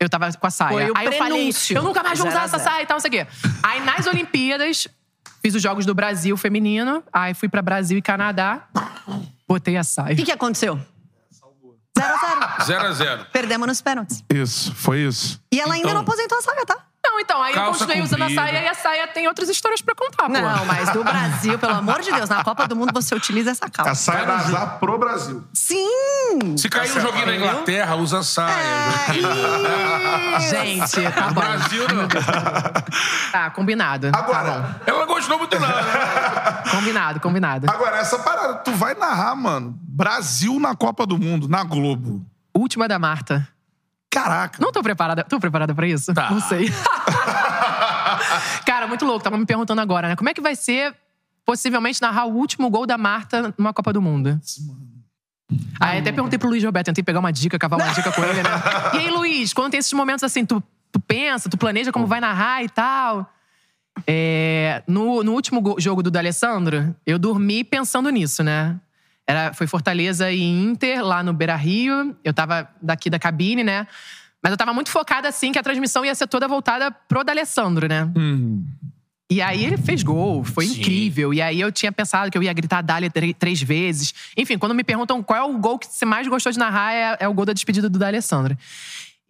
Eu tava com a saia. Foi o Aí eu falei, prenúncio. eu nunca mais vou Zero usar a essa zero. saia e tal, não sei o quê. Aí nas Olimpíadas, fiz os Jogos do Brasil feminino. Aí fui pra Brasil e Canadá. Botei a saia. O que, que aconteceu? 0 a 0 0x0. Perdemos nos pênaltis. Isso, foi isso. E ela ainda Então- não aposentou a saia, tá? Não, então, aí eu Calça continuei usando a comprida. saia e a saia tem outras histórias pra contar, pô. Não, mas do Brasil, pelo amor de Deus, na Copa do Mundo você utiliza essa A calça. saia da azar pro Brasil. Sim! Se cair um joguinho na Inglaterra, usa saia. É. Gente, tá No bom. Brasil, não. Tá, combinado. Agora, Ela não gostou muito, não. né? Combinado, combinado. agora, essa parada, tu vai narrar, mano, Brasil na Copa do Mundo, na Globo. Última da Marta. Caraca. Não tô preparada. Tô preparada pra isso? Tá. Não sei. Cara, muito louco. Tava me perguntando agora, né? Como é que vai ser, possivelmente, narrar o último gol da Marta numa Copa do Mundo? Aí até perguntei pro Luiz Roberto, tentei pegar uma dica, cavar uma dica com ele, né? E aí, Luiz, quando tem esses momentos assim, tu, tu pensa, tu planeja como vai narrar e tal. É, no, no último go- jogo do D'Alessandro, eu dormi pensando nisso, né? Era, foi Fortaleza e Inter, lá no Beira Rio. Eu tava daqui da cabine, né? Mas eu tava muito focada, assim, que a transmissão ia ser toda voltada pro D'Alessandro, né? E aí ele fez gol, foi Sim. incrível. E aí eu tinha pensado que eu ia gritar Dália tr- três vezes. Enfim, quando me perguntam qual é o gol que você mais gostou de narrar, é, é o gol da despedida do D'Alessandro.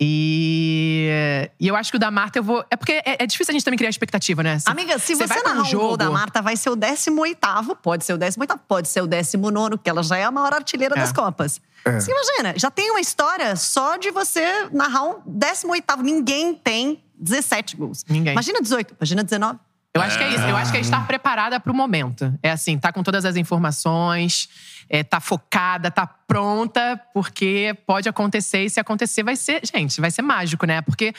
E, e eu acho que o da Marta eu vou. É porque é, é difícil a gente também criar expectativa, né? Amiga, se você, vai narrar um gol da Marta, vai ser o 18 pode ser o 18 pode ser o 19 que ela já é a maior artilheira É. das Copas. Você imagina, já tem uma história só de você narrar um 18 Ninguém tem 17 gols. Ninguém. Imagina 18, imagina 19. Eu acho que é isso. Eu acho que é estar preparada pro momento. É assim, tá com todas as informações, é, tá focada, tá pronta, porque pode acontecer. E se acontecer, vai ser. Gente, vai ser mágico, né? Porque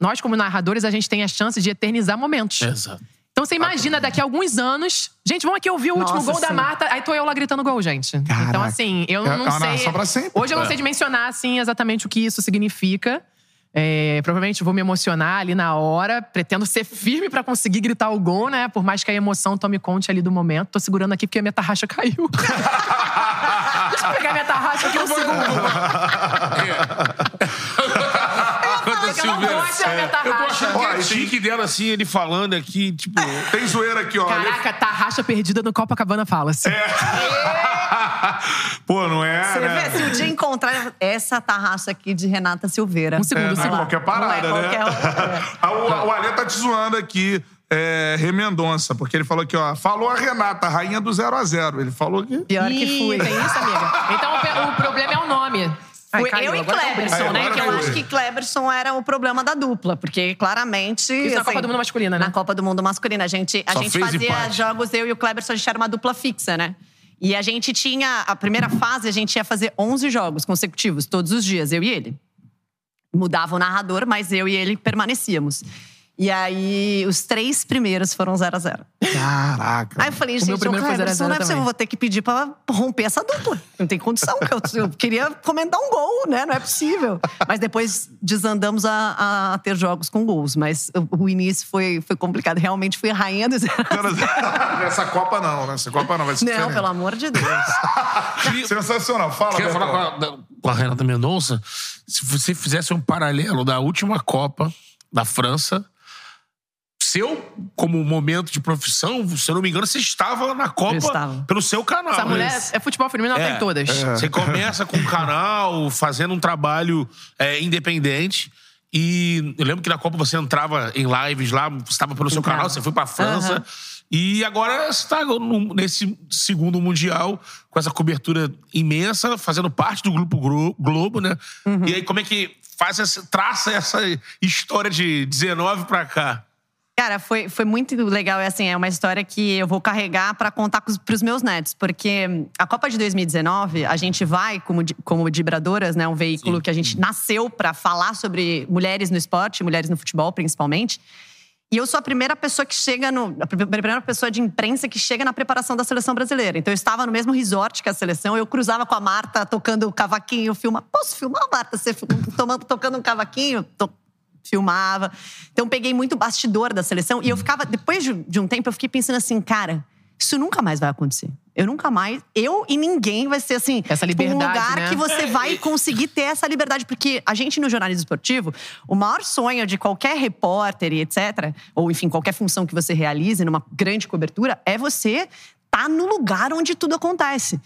nós, como narradores, a gente tem a chance de eternizar momentos. Exato. Então você imagina daqui a alguns anos. Gente, vamos aqui ouvir o último Nossa, gol da sim. Marta. Aí tô eu lá gritando gol, gente. Então, assim, eu É não uma sei. narração pra sempre. Hoje eu não É. sei dimensionar, assim, exatamente o que isso significa. É, provavelmente vou me emocionar ali na hora. Pretendo ser firme pra conseguir gritar o gol, né? Por mais que a emoção tome conta ali do momento. Tô segurando aqui porque a minha tarraxa caiu. Deixa eu pegar minha tarraxa aqui um segundo. A Eu não Silveira- gosto da minha Eu tô tarraxa. achando Ó, é e- chique dela, assim, ele falando aqui, tipo. Tem zoeira aqui, ó. Caraca, tarraxa perdida no Copacabana Fala-se. Pô, não é, Você né? vê, se o dia encontrar essa tarraça aqui de Renata Silveira. Um segundo, É, um não é segundo. qualquer parada, Não é né? qualquer- o, o Alê tá te zoando aqui, é, Remendonça, porque ele falou aqui, ó. Falou a Renata, rainha do 0 a 0 Ele falou que. Pior que fui. Tem isso, amiga? Então o o problema é o nome. Ai, caiu, eu e tá Kleberson, né? Que eu acho que Kleberson era o problema da dupla, porque claramente. Isso na assim, Copa do Mundo masculina, né? Na Copa do Mundo masculina. A gente, a Só gente fazia empate. jogos, eu e o Kleberson, a gente era uma dupla fixa, né? E a gente tinha. A primeira fase, a gente ia fazer 11 jogos consecutivos, todos os dias, eu e ele. Mudava o narrador, mas eu e ele permanecíamos. E aí, os três primeiros foram 0 a 0 Caraca. Aí eu falei, gente, meu o 0 a Cleberson, 0 não é possível, eu vou ter que pedir pra romper essa dupla. Não tem condição, que eu, eu queria comentar um gol, né? Não é possível. Mas depois desandamos a, a ter jogos com gols. Mas o, o início foi, foi complicado. Realmente fui rainha do zero. a zero. Nessa Copa não, nessa Copa não vai ser Não, diferente. pelo amor de Deus. Sensacional. Fala, Quer falar com a, da- com a Renata Mendonça? Se você fizesse um paralelo da última Copa da França, seu, como momento de profissão, se eu não me engano, você estava na Copa Eu estava. pelo seu canal. Essa mulher né? é futebol feminino, ela É, tem todas. Você começa com um canal, fazendo um trabalho é, independente. E eu lembro que na Copa você entrava em lives lá, você estava pelo seu Entrava. canal, você foi pra França. E agora você está nesse segundo Mundial, com essa cobertura imensa, fazendo parte do Grupo Glo- Globo, né? Uhum. E aí, como é que faz essa, traça essa história de 19 pra cá? Cara, foi, foi muito legal. É assim, é uma história que eu vou carregar para contar para os meus netos. Porque a Copa de 2019, a gente vai, como, como Dibradoras, né? Um veículo que a gente nasceu para falar sobre mulheres no esporte, mulheres no futebol, principalmente. E eu sou a primeira pessoa que chega no. A pri- primeira pessoa de imprensa que chega na preparação da seleção brasileira. Então eu estava no mesmo resort que a seleção, eu cruzava com a Marta tocando cavaquinho, filma. Posso filmar, Marta? Você tomando, tocando um cavaquinho? Filmava. Então peguei muito bastidor da seleção e eu ficava, depois de, um tempo, eu fiquei pensando assim, cara, Isso nunca mais vai acontecer. Eu nunca mais, eu e ninguém vai ser assim, Essa tipo, um liberdade, lugar né? que você vai conseguir ter essa liberdade, porque a gente no jornalismo esportivo, o maior sonho de qualquer repórter e etc, ou enfim, qualquer função que você realize numa grande cobertura é você estar no lugar onde tudo acontece.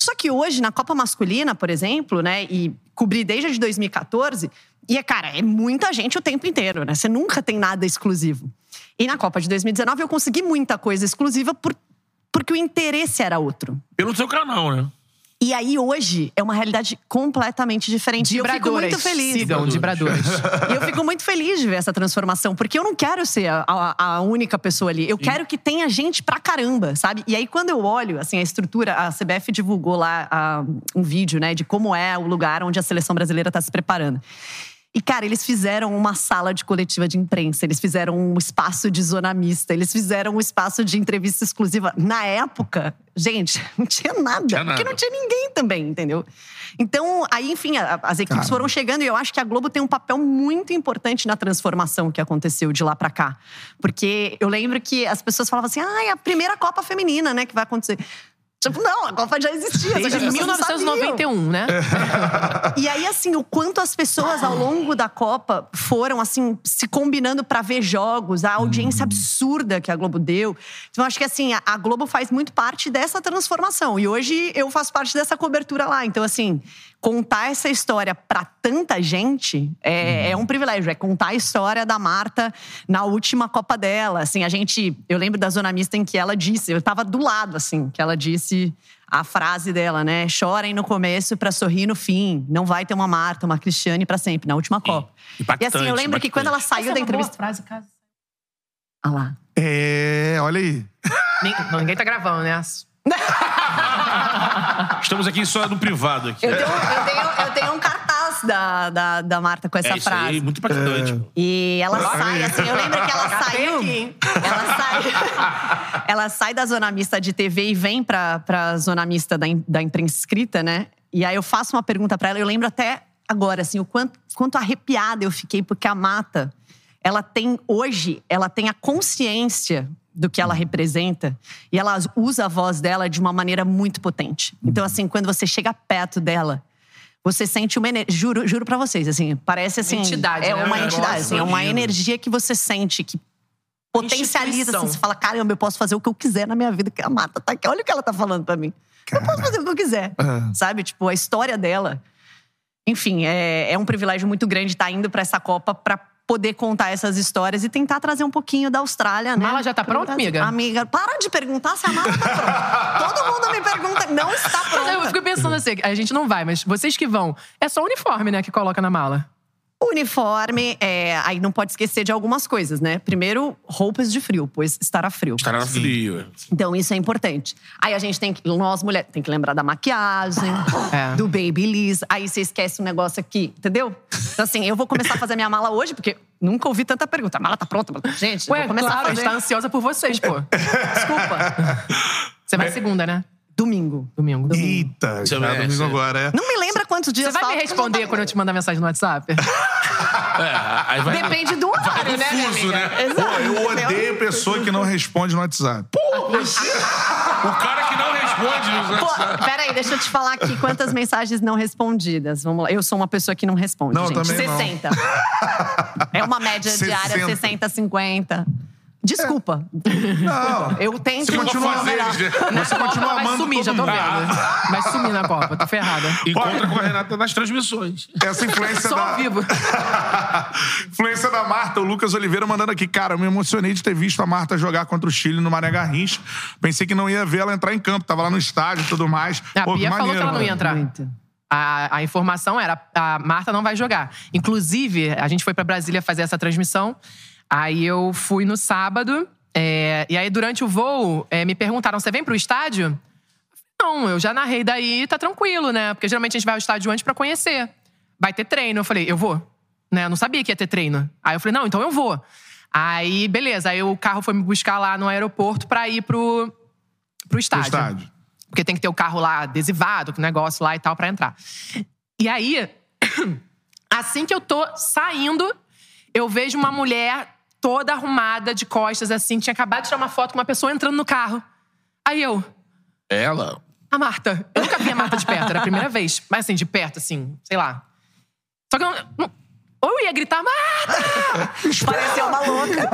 Só que hoje, na Copa Masculina, por exemplo, né, e cobri desde 2014, e é, cara, é muita gente o tempo inteiro, né? Você nunca tem nada exclusivo. E na Copa de 2019 eu consegui muita coisa exclusiva por, porque o interesse era outro. Pelo seu canal, né? E aí, hoje, é uma realidade completamente diferente. E eu fico muito feliz. Sigam, Dibradoras. E eu fico muito feliz de ver essa transformação, porque eu não quero ser a, a- a única pessoa ali. Eu quero que tenha gente pra caramba, sabe? E aí, quando eu olho, assim, a estrutura, a CBF divulgou lá ah, um vídeo, né, de como é o lugar onde a seleção brasileira tá se preparando. E, cara, eles fizeram uma sala de coletiva de imprensa, eles fizeram um espaço de zona mista, eles fizeram um espaço de entrevista exclusiva. Na época, gente, não tinha nada. Tinha nada. Porque não tinha ninguém também, entendeu? Então, aí, enfim, a- as equipes foram chegando e eu acho que a Globo tem um papel muito importante na transformação que aconteceu de lá pra cá. Porque eu lembro que as pessoas falavam assim: ah, é a primeira Copa Feminina, né, que vai acontecer. Tipo, não, a Copa já existia. Desde pessoas não sabiam. 1991, né? E aí, assim, o quanto as pessoas ao longo da Copa foram, assim, se combinando pra ver jogos, a audiência absurda que a Globo deu. Então, acho que, assim, a Globo faz muito parte dessa transformação. E hoje eu faço parte dessa cobertura lá. Então, assim, contar essa história pra tanta gente é, é um privilégio. É contar a história da Marta na última Copa dela. Assim, a gente. Eu lembro da zona mista em que ela disse, eu tava do lado, assim, que ela disse a frase dela, né? Chorem no começo pra sorrir no fim. Não vai ter uma Marta, uma Cristiane pra sempre, na última Copa. e assim, eu lembro que quando ela saiu da entrevista. frase, cara. Ah lá. É, olha aí. Nin- não, Ninguém tá gravando, né? Estamos aqui só no privado. Aqui. Eu tenho, eu tenho- eu tenho um cartaz da, da, da Marta com essa é isso frase. aí, muito impactante. E ela sai, assim, eu lembro que ela saiu. Ela sai, ela sai da zona mista de TV e vem pra, pra zona mista da, da imprensa escrita, né? E aí eu faço uma pergunta pra ela, eu lembro até agora, assim, o quanto, quanto arrepiada eu fiquei, porque a Mata, ela tem, hoje, ela tem a consciência do que ela representa e ela usa a voz dela de uma maneira muito potente. Então, assim, quando você chega perto dela, você sente uma energia. Juro, juro pra vocês, assim, parece assim. Entidade, É né? uma Um entidade, assim, é uma imagino. energia que você sente, que potencializa, assim, você fala, caramba, eu posso fazer o que eu quiser na minha vida, que a Mata tá aqui. Olha o que ela tá falando pra mim. Eu posso fazer o que eu quiser. É. Sabe? Tipo, a história dela. Enfim, é, é um privilégio muito grande estar indo pra essa Copa pra poder contar essas histórias e tentar trazer um pouquinho da Austrália, né? Mala já tá pronta, amiga? Amiga, para de perguntar se a mala tá pronta. Todo mundo me pergunta, não está Mas eu pronta. fico pensando assim, a gente não vai, mas vocês que vão, é só o uniforme, né, que coloca na mala. O uniforme, é, aí não pode esquecer de algumas coisas, né? Primeiro, roupas de frio, pois estará frio. Estará frio. Então, isso é importante. Aí a gente tem que, nós mulheres, tem que lembrar da maquiagem, É. do babyliss. Aí você esquece um negócio aqui, entendeu? Então, assim, eu vou começar a fazer minha mala hoje, porque nunca ouvi tanta pergunta. A mala tá pronta? Gente, Ué, vou começar claro, a a gente fazer. tá ansiosa por vocês, pô. Desculpa. Você vai segunda, né? Domingo. Domingo. Eita, Você já merece. domingo agora, é. Não me lembra quantos dias Você vai me responder mas quando eu te mandar mensagem no WhatsApp? É, aí vai. Depende do horário, né, amiga? né? Exato. Pô, eu odeio pessoa que não responde no WhatsApp. O cara que não responde no Pô, WhatsApp. peraí, deixa eu te falar aqui quantas mensagens não respondidas. Vamos lá. Eu sou uma pessoa que não responde, Não, gente. também não. 60. É uma média 60. diária, 60, 50. Desculpa. Não. Eu tento Você continua fazer. Você Copa continua vai amando sumir, já tô vendo. Vai sumir na Copa, tô ferrada. Encontra com a Renata nas transmissões. Essa influência Só da... ao vivo. influência da Marta, o Lucas Oliveira mandando aqui. Cara, eu me emocionei de ter visto a Marta jogar contra o Chile no Mané Garrincha. Pensei que não ia ver ela entrar em campo. Tava lá no estádio e tudo mais. A Pô, Bia falou que ela não ia entrar. Muito. A, a informação era: a Marta não vai jogar. Inclusive, a gente foi pra Brasília fazer essa transmissão. Aí eu fui no sábado. é, e aí, durante o voo, é, me perguntaram: você vem pro estádio? Não, eu já narrei daí, tá tranquilo, né? Porque geralmente a gente vai ao estádio antes pra conhecer. Vai ter treino. Eu falei: eu vou. Né? Eu não sabia que ia ter treino. Aí eu falei: não, então eu vou. Aí, beleza. Aí o carro foi me buscar lá no aeroporto pra ir pro, pro Pro estádio. estádio. Porque tem que ter o carro lá adesivado, com negócio lá e tal, pra entrar. E aí, assim que eu tô saindo, eu vejo uma mulher toda arrumada de costas, assim, tinha acabado de tirar uma foto com uma pessoa entrando no carro. Aí eu, Ela. a Marta. Eu nunca vi a Marta de perto, era a primeira vez. Mas assim, de perto, assim, sei lá. Só que eu não. ou eu ia gritar, Marta! Pareceu uma louca.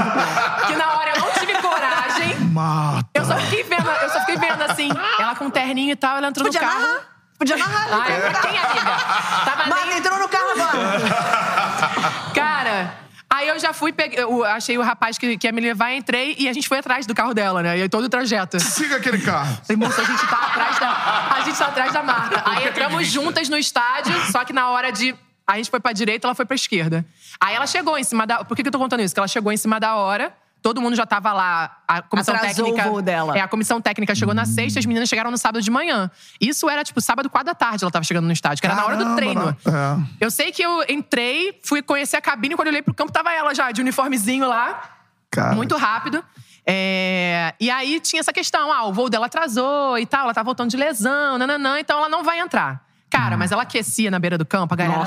Que na hora eu não tive coragem. Mata. Eu só fiquei vendo, eu só fiquei vendo assim, ela com um terninho e tal, ela entrou Podia no carro. amarrar. Podia amarrar. Ai, quem, amiga? Tava Marta nem- entrou no carro agora. Aí eu já fui, peguei, eu achei o rapaz que, que ia me levar, entrei e a gente foi atrás do carro dela, né? E aí todo o trajeto. Siga aquele carro. Falei, moça, a gente tá atrás da. A gente tá atrás da Marta. Aí entramos juntas no estádio, só que na hora de. A gente foi pra direita, ela foi pra esquerda. Aí ela chegou em cima da. Por que, que eu tô contando isso? Porque ela chegou em cima da hora. Todo mundo já tava lá. A comissão Atrasou técnica. o voo dela. É, a comissão técnica chegou na sexta, as meninas chegaram no sábado de manhã. Isso era, tipo, sábado, quatro da tarde, ela tava chegando no estádio, que era na hora do Caramba, treino. É. Eu sei que eu entrei, fui conhecer a cabine, quando eu olhei pro campo, tava ela já, de uniformezinho lá. Cara. Muito rápido. É, E aí tinha essa questão: ah, o voo dela atrasou e tal, ela tá voltando de lesão, nananã, então ela não vai entrar. Cara, mas ela aquecia na beira do campo, a galera.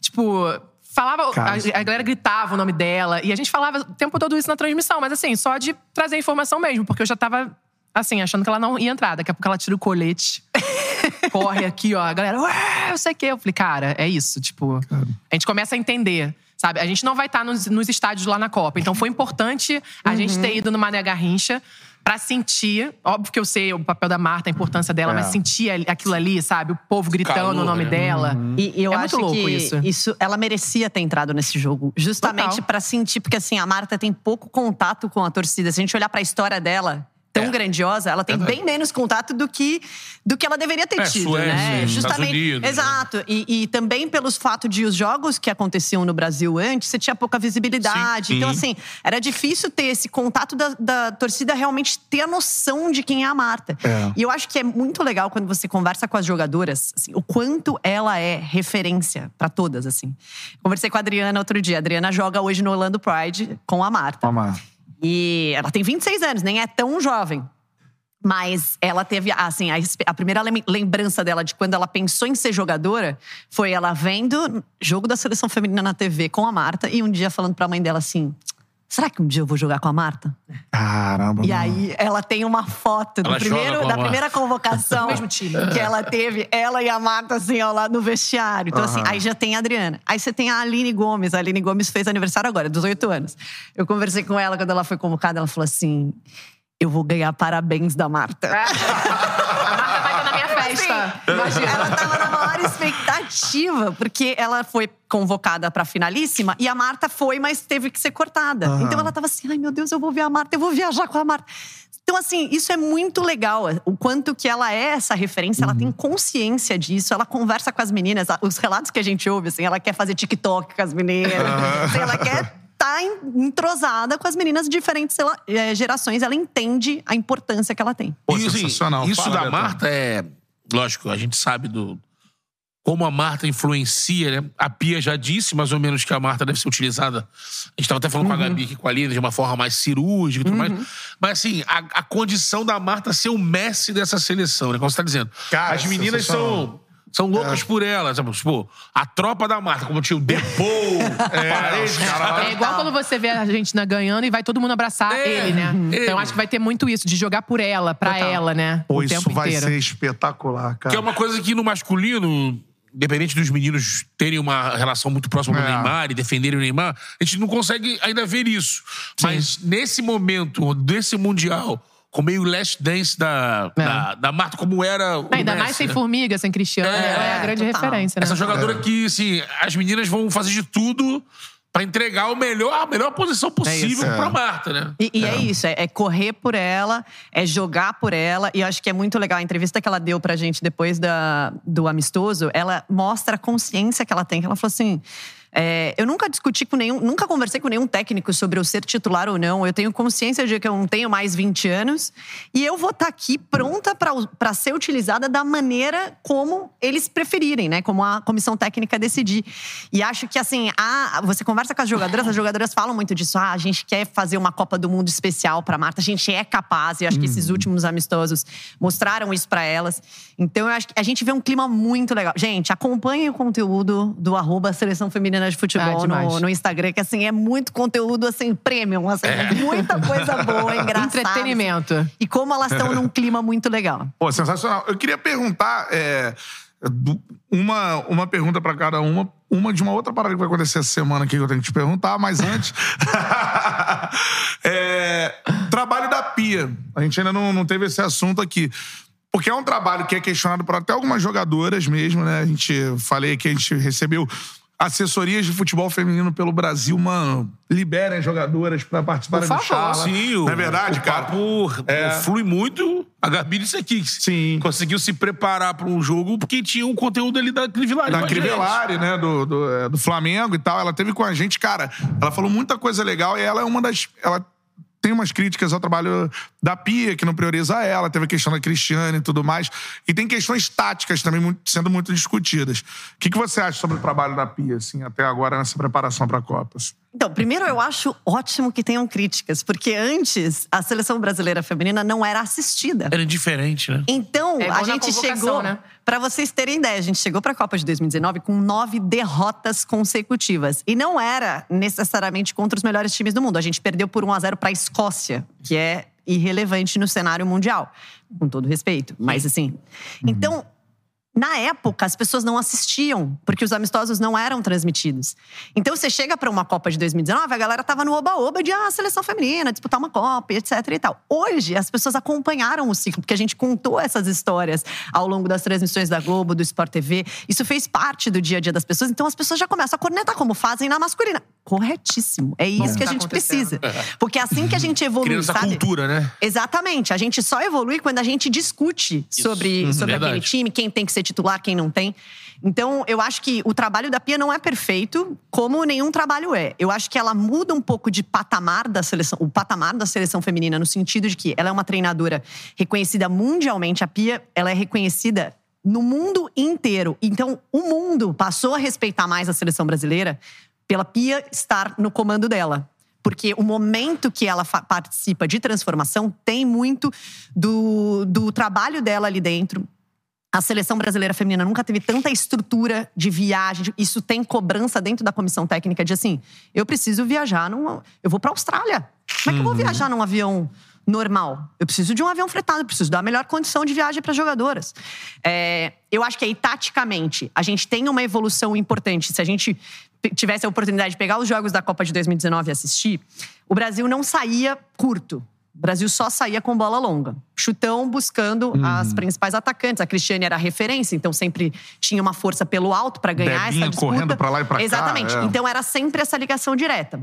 Tipo, falava. Cara, a, a galera gritava o nome dela. E a gente falava o tempo todo isso na transmissão, mas assim, só de trazer informação mesmo, porque eu já tava. Assim, achando que ela não ia entrar. Daqui a pouco ela tira o colete. corre aqui, ó. A galera, ué, eu sei o quê. Eu falei, cara, é isso. Tipo, a gente começa a entender. Sabe? A gente não vai estar nos, nos estádios lá na Copa. Então foi importante a gente ter ido no Mané Garrincha pra sentir. Óbvio que eu sei o papel da Marta, a importância dela, É. mas sentir aquilo ali, sabe? O povo gritando calor, o nome né? dela. E, e eu é acho muito louco que isso. ela merecia ter entrado nesse jogo, justamente pra sentir, porque assim, a Marta tem pouco contato com a torcida. Se a gente olhar pra história dela, tão É. grandiosa, ela tem Verdade. bem menos contato do que do que ela deveria ter É, tido, Suécia, né? Estados Unidos, né? Exato. E, e também pelos fatos de os jogos que aconteciam no Brasil antes, você tinha pouca visibilidade. Sim. Então, Sim. assim, era difícil ter esse contato da, da torcida realmente ter a noção de quem é a Marta. É. E eu acho que é muito legal quando você conversa com as jogadoras, assim, o quanto ela é referência pra todas, assim. Conversei com a Adriana outro dia. A Adriana joga hoje no Orlando Pride com a Marta. Vamos lá. E ela tem 26 anos, nem é tão jovem. Mas ela teve, assim, a, a primeira lem- lembrança dela de quando ela pensou em ser jogadora foi ela vendo jogo da seleção feminina na TV com a Marta e um dia falando pra mãe dela assim: será que um dia eu vou jogar com a Marta? Caramba. E aí ela tem uma foto do primeiro, da primeira convocação Mesmo time. que ela teve, ela e a Marta assim ao lado no vestiário. Então assim, Aham. aí já tem a Adriana. Aí você tem a Aline Gomes, a Aline Gomes fez aniversário agora, 18 anos. Eu conversei com ela quando ela foi convocada, ela falou assim: "Eu vou ganhar parabéns da Marta". Imagina. Ela tava na maior expectativa, porque ela foi convocada pra finalíssima e a Marta foi, mas teve que ser cortada. Aham. Então ela tava assim: ai meu Deus, eu vou ver a Marta, eu vou viajar com a Marta. Então, assim, isso é muito legal. O quanto que ela é essa referência, ela tem consciência disso, ela conversa com as meninas. Os relatos que a gente ouve, assim, ela quer fazer TikTok com as meninas. assim, ela quer estar entrosada com as meninas de diferentes eh, gerações. Ela entende a importância que ela tem. Pô, E, assim, sensacional. Isso Fala, da. Marta é. Lógico, a gente sabe do. Como a Marta influencia, né? A Pia já disse mais ou menos que a Marta deve ser utilizada. A gente tava até falando com a Gabi aqui com a Lina de uma forma mais cirúrgica e tudo mais. Mas assim, a, a condição da Marta ser o Messi dessa seleção, né? Como você tá dizendo. Cara, As meninas são. São loucas por ela. sabe? Tipo, a tropa da Marta, como tinha o Depou, Paredes, cara. É igual quando você vê a Argentina ganhando e vai todo mundo abraçar É, ele, né? ele. Então eu acho que vai ter muito isso, de jogar por ela, pra Total. ela, né? Pô, o isso tempo vai inteiro. ser espetacular, cara. Que é uma coisa que no masculino, independente dos meninos terem uma relação muito próxima com o É. Neymar e defenderem o Neymar, a gente não consegue ainda ver isso. Mas nesse momento, desse Mundial, com meio last dance da, É. da, da Marta, como era o Ainda Messi, mais sem né? formiga, sem Cristiano, É, ela é a grande total. referência, né? Essa jogadora que, assim, as meninas vão fazer de tudo pra entregar o melhor, a melhor posição possível É. pra Marta, né? E, e é. isso, é, é correr por ela, é jogar por ela. E eu acho que é muito legal. A entrevista que ela deu pra gente depois da, do amistoso, ela mostra a consciência que ela tem. Que ela falou assim. É, eu nunca discuti com nenhum, nunca conversei com nenhum técnico sobre eu ser titular ou não. Eu tenho consciência de que eu não tenho mais 20 anos e eu vou estar aqui pronta para ser utilizada da maneira como eles preferirem, né? Como a comissão técnica decidir. E acho que assim, a, você conversa com as jogadoras, as jogadoras falam muito disso. Ah, a gente quer fazer uma Copa do Mundo especial para Marta. A gente é capaz. E acho que esses últimos amistosos mostraram isso para elas. Então eu acho que a gente vê um clima muito legal. Gente, acompanhem o conteúdo do arroba Seleção Feminina Feminina de Futebol Ah, no, no Instagram, que assim, é muito conteúdo assim, premium, assim, muita coisa boa, engraçada. Entretenimento. E como elas estão num clima muito legal. Pô, sensacional. Eu queria perguntar é, uma, uma pergunta pra cada uma. Uma de uma outra parada que vai acontecer essa semana aqui que eu tenho que te perguntar, mas antes. É, trabalho da Pia. A gente ainda não, não teve esse assunto aqui. Porque é um trabalho que é questionado por até algumas jogadoras mesmo, né? A gente falei que a gente recebeu assessorias de futebol feminino pelo Brasil, mano. Liberem as jogadoras pra participarem do. Charla. Sim, o, Não é verdade, o cara? papo É. flui muito. A Gabi disse aqui. Sim. Conseguiu se preparar para um jogo porque tinha um conteúdo ali da Crivellari. da. Crivellari, né? Do, do, é, do Flamengo e tal. Ela teve com a gente, cara. Ela falou muita coisa legal e ela é uma das. Ela tem umas críticas ao trabalho da Pia, que não prioriza ela. Teve a questão da Cristiane e tudo mais. E tem questões táticas também muito- sendo muito discutidas. O que, que você acha sobre o trabalho da Pia, assim, até agora nessa preparação para a Copa? Então, primeiro eu acho ótimo que tenham críticas, porque antes a seleção brasileira feminina não era assistida. Era diferente, né? Então, É a gente chegou, né? Pra vocês terem ideia, a gente chegou pra Copa de 2019 com nove derrotas consecutivas. E não era necessariamente contra os melhores times do mundo. A gente perdeu por 1 a 0 pra Escócia, que é irrelevante no cenário mundial, com todo respeito. Mas assim, então na época, as pessoas não assistiam, porque os amistosos não eram transmitidos. Então, você chega para uma Copa de 2019, a galera tava no oba-oba de ah, seleção feminina, disputar uma Copa, etc e tal. Hoje, as pessoas acompanharam o ciclo, porque a gente contou essas histórias ao longo das transmissões da Globo, do Sport TV. Isso fez parte do dia a dia das pessoas. Então, as pessoas já começam a cornetar como fazem na masculina. Corretíssimo. É isso Bom, que a tá gente acontecendo. precisa. Porque é assim que a gente evolui, Criando essa sabe? cultura, né? Exatamente. A gente só evolui quando a gente discute sobre, Uhum, sobre verdade. aquele time, quem tem que ser titular, quem não tem. Então, eu acho que o trabalho da Pia não é perfeito, como nenhum trabalho é. Eu acho que ela muda um pouco de patamar da seleção, o patamar da seleção feminina, no sentido de que ela é uma treinadora reconhecida mundialmente. A Pia, ela é reconhecida no mundo inteiro. Então, o mundo passou a respeitar mais a seleção brasileira pela Pia estar no comando dela. Porque o momento que ela participa de transformação tem muito do, do trabalho dela ali dentro. A seleção brasileira feminina nunca teve tanta estrutura de viagem. Isso tem cobrança dentro da comissão técnica de assim: eu preciso viajar num. Eu vou para Austrália. Como é que eu vou viajar num avião normal? Eu preciso de um avião fretado, eu preciso dar a melhor condição de viagem para jogadoras. É, eu acho que aí, taticamente, a gente tem uma evolução importante. Se a gente tivesse a oportunidade de pegar os jogos da Copa de 2019 e assistir, o Brasil não saía curto. O Brasil só saía com bola longa. Chutão buscando as principais atacantes. A Cristiane era a referência, então sempre tinha uma força pelo alto para ganhar Debinha essa disputa. correndo pra lá e pra cá, Exatamente. é. Então era sempre essa ligação direta.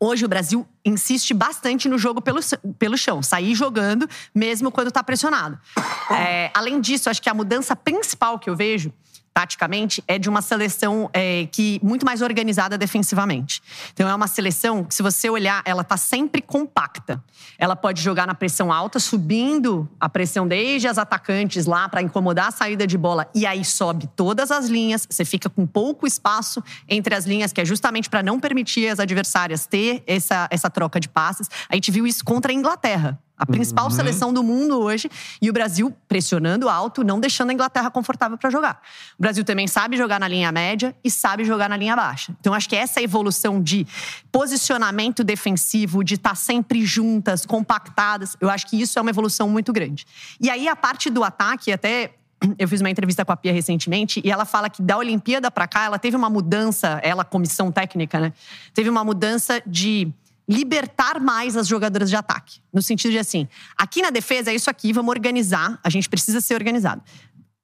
Hoje o Brasil insiste bastante no jogo pelo, pelo chão, sair jogando mesmo quando está pressionado. É, além disso, acho que a mudança principal que eu vejo taticamente é de uma seleção é, que muito mais organizada defensivamente. Então é uma seleção que se você olhar, ela tá sempre compacta. Ela pode jogar na pressão alta, subindo a pressão desde as atacantes lá para incomodar a saída de bola e aí sobe todas as linhas. Você fica com pouco espaço entre as linhas, que é justamente para não permitir as adversárias ter essa, essa troca de passes. A gente viu isso contra a Inglaterra. A principal Uhum. seleção do mundo hoje. E o Brasil pressionando alto, não deixando a Inglaterra confortável para jogar. O Brasil também sabe jogar na linha média e sabe jogar na linha baixa. Então, acho que essa evolução de posicionamento defensivo, de estar sempre juntas, compactadas, eu acho que isso é uma evolução muito grande. E aí, a parte do ataque, até eu fiz uma entrevista com a Pia recentemente e ela fala que da Olimpíada para cá ela teve uma mudança, ela comissão técnica, né? Teve uma mudança de libertar mais as jogadoras de ataque, no sentido de assim, aqui na defesa é isso aqui, vamos organizar, a gente precisa ser organizado.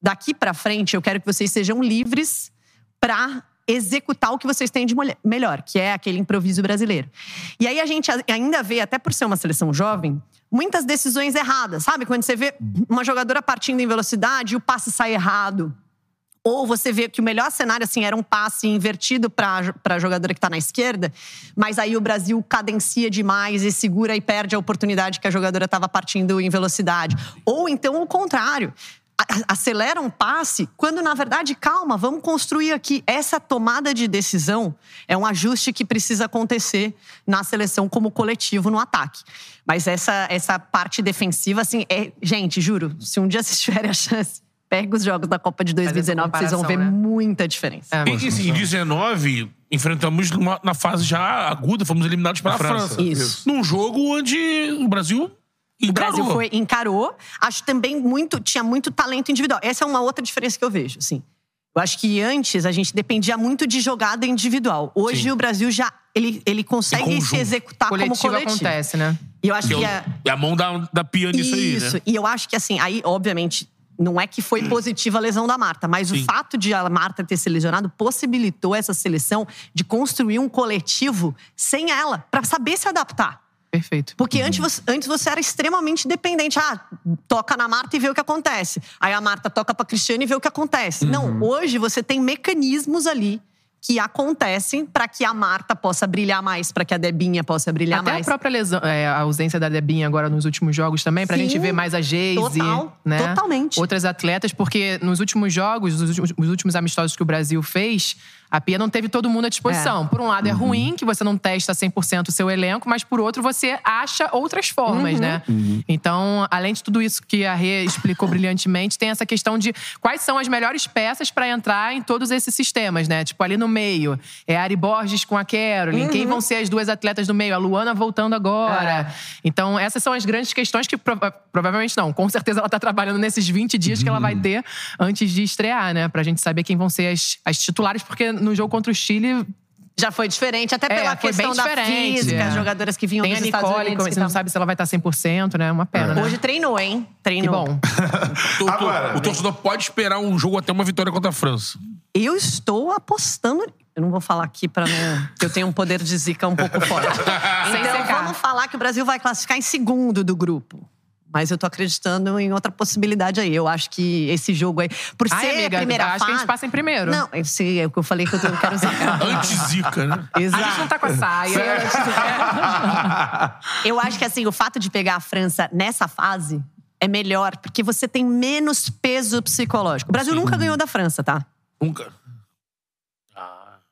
Daqui para frente eu quero que vocês sejam livres para executar o que vocês têm de melhor, que é aquele improviso brasileiro. E aí a gente ainda vê, até por ser uma seleção jovem, muitas decisões erradas, sabe? Quando você vê uma jogadora partindo em velocidade e o passe sai errado. Ou você vê que o melhor cenário assim era um passe invertido para a jogadora que está na esquerda, mas aí o Brasil cadencia demais e segura e perde a oportunidade que a jogadora estava partindo em velocidade. Ou então o contrário. Acelera um passe, quando na verdade, calma, vamos construir aqui. Essa tomada de decisão é um ajuste que precisa acontecer na seleção como coletivo no ataque. Mas essa, essa parte defensiva, assim, é. Gente, juro, se um dia vocês tiverem a chance, pega os jogos da Copa de 2019, que vocês vão ver né? muita diferença. É. E, assim, em 19, enfrentamos numa- na fase já aguda, fomos eliminados pela França, França. isso. Num jogo onde o Brasil O Brasil encarou. foi, encarou. Acho também muito, tinha muito talento individual. Essa é uma outra diferença que eu vejo, assim. Eu acho que antes a gente dependia muito de jogada individual. Hoje Sim. o Brasil já ele, ele consegue se executar coletivo, como coletivo. acontece, né? E eu acho Que que, é, é, é a mão da, da pia nisso aí, isso. né? E eu acho que assim, aí obviamente não é que foi positiva a lesão da Marta, mas o Sim. fato de a Marta ter se lesionado possibilitou essa seleção de construir um coletivo sem ela, pra saber se adaptar. Perfeito. Porque antes, você, antes você era extremamente dependente. Ah, toca na Marta e vê o que acontece. Aí a Marta toca pra Cristiane e vê o que acontece. Não, hoje você tem mecanismos ali que acontecem pra que a Marta possa brilhar mais, pra que a Debinha possa brilhar Até mais. a própria lesão, é, a ausência da Debinha agora nos últimos jogos também, pra Sim. gente ver mais a Geise, Total, né? totalmente. Outras atletas, porque nos últimos jogos, os últimos, os últimos amistosos que o Brasil fez, a Pia não teve todo mundo à disposição. Por um lado é ruim, que você não testa 100% o seu elenco, mas por outro você acha outras formas, né? Então, além de tudo isso que a Rê explicou brilhantemente, tem essa questão de quais são as melhores peças pra entrar em todos esses sistemas, né? Tipo, ali no meio, é a Ari Borges com a Carolyn, quem vão ser as duas atletas do meio? A Luana voltando agora. Então, essas são as grandes questões que prova- provavelmente não. Com certeza ela tá trabalhando nesses 20 dias que ela vai ter antes de estrear, né? Pra gente saber quem vão ser as, as titulares, porque no jogo contra o Chile. Já foi diferente, até É, pela foi questão bem da diferente, física, é. as jogadoras que vinham Tem a dos Estados Nicole, Unidos. você que não sabe se ela vai estar 100%, né? Uma pena, né? Hoje treinou, hein? Que Treinou. bom. O, tor- Agora- o torcedor pode esperar um jogo até uma vitória contra a França. Eu estou apostando. Eu não vou falar aqui para não. que eu tenho um poder de zica um pouco forte. Sem então vamos falar que o Brasil vai classificar em segundo do grupo. Mas eu tô acreditando em outra possibilidade aí. Eu acho que esse jogo aí. Por Ai, ser amiga, a primeira acho fase. que a gente passa em primeiro. Não, esse é o que eu falei que eu, quero zicar. Anti-zica, né? A gente não tá com a saia. Eu acho que assim, o fato de pegar a França nessa fase é melhor, porque você tem menos peso psicológico. O Brasil nunca ganhou da França, tá? Nunca.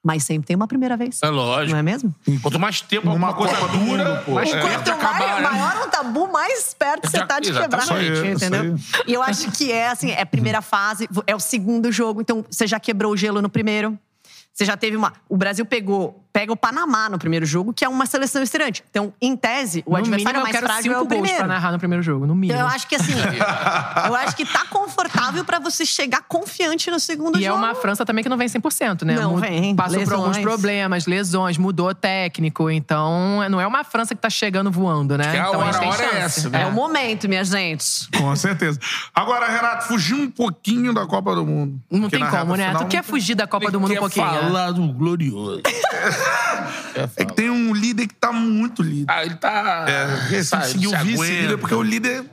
Mas sempre tem uma primeira vez. É lógico. Não é mesmo? Quanto mais tempo uma coisa Copa dura, pô. mais É. Quanto acabar, mais, né? maior o tabu, mais perto você tá de quebrar. exatamente. Entendeu? E eu acho que é assim, é a primeira fase, é o segundo jogo, então você já quebrou o gelo no primeiro. Você já teve uma. O Brasil pegou, pega o Panamá no primeiro jogo, que é uma seleção estreante. Então, em tese, o no adversário mínimo, eu mais quero frágil cinco é o gols primeiro. pra narrar no primeiro jogo, no mínimo. Então, eu acho que assim, eu acho que tá confortável pra você chegar confiante no segundo E é jogo. uma França também que não vem 100%, né? Não vem. Passou por alguns Lesões. problemas, lesões, mudou técnico. Então, não é uma França que tá chegando voando, né? que a então, hora- a gente tem é chance. essa, né? É o momento, minha gente. Com certeza. Agora, Renato, fugir um pouquinho da Copa do Mundo. Não tem como, né? final Tu quer fugir da Copa do Mundo um pouquinho. né? falar do glorioso. É que tem um líder que tá muito líder. Ah, ele tá... É, se sabe, se vice-líder, aguenta. porque o líder.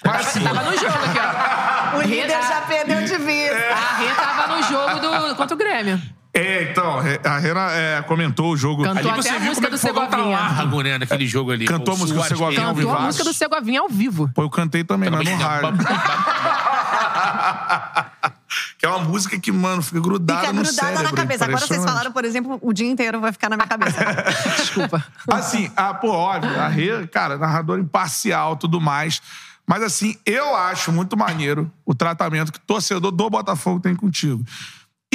Quase Tava no jogo aqui, ó. O líder já perdeu de vista. A Rê tava no jogo do, contra o Grêmio. É, então, a Rena é, comentou o jogo. Cantou Ali até você a viu música como é do fogão tá Segovinha. largo, né? Naquele jogo ali. Cantou a música do Segovinha ao Pedro. Cantou a música do Segovinha ao vivo. Pô, eu cantei também, mas no rádio. que é uma música que, mano, fica grudada Fica no grudada cérebro. na cabeça. Agora vocês falaram, por exemplo, o dia inteiro vai ficar na minha cabeça. Desculpa. Assim, ah, pô, óbvio, a Rê, cara, narrador imparcial tudo mais. Mas assim, eu acho muito maneiro o tratamento que o torcedor do Botafogo tem contigo.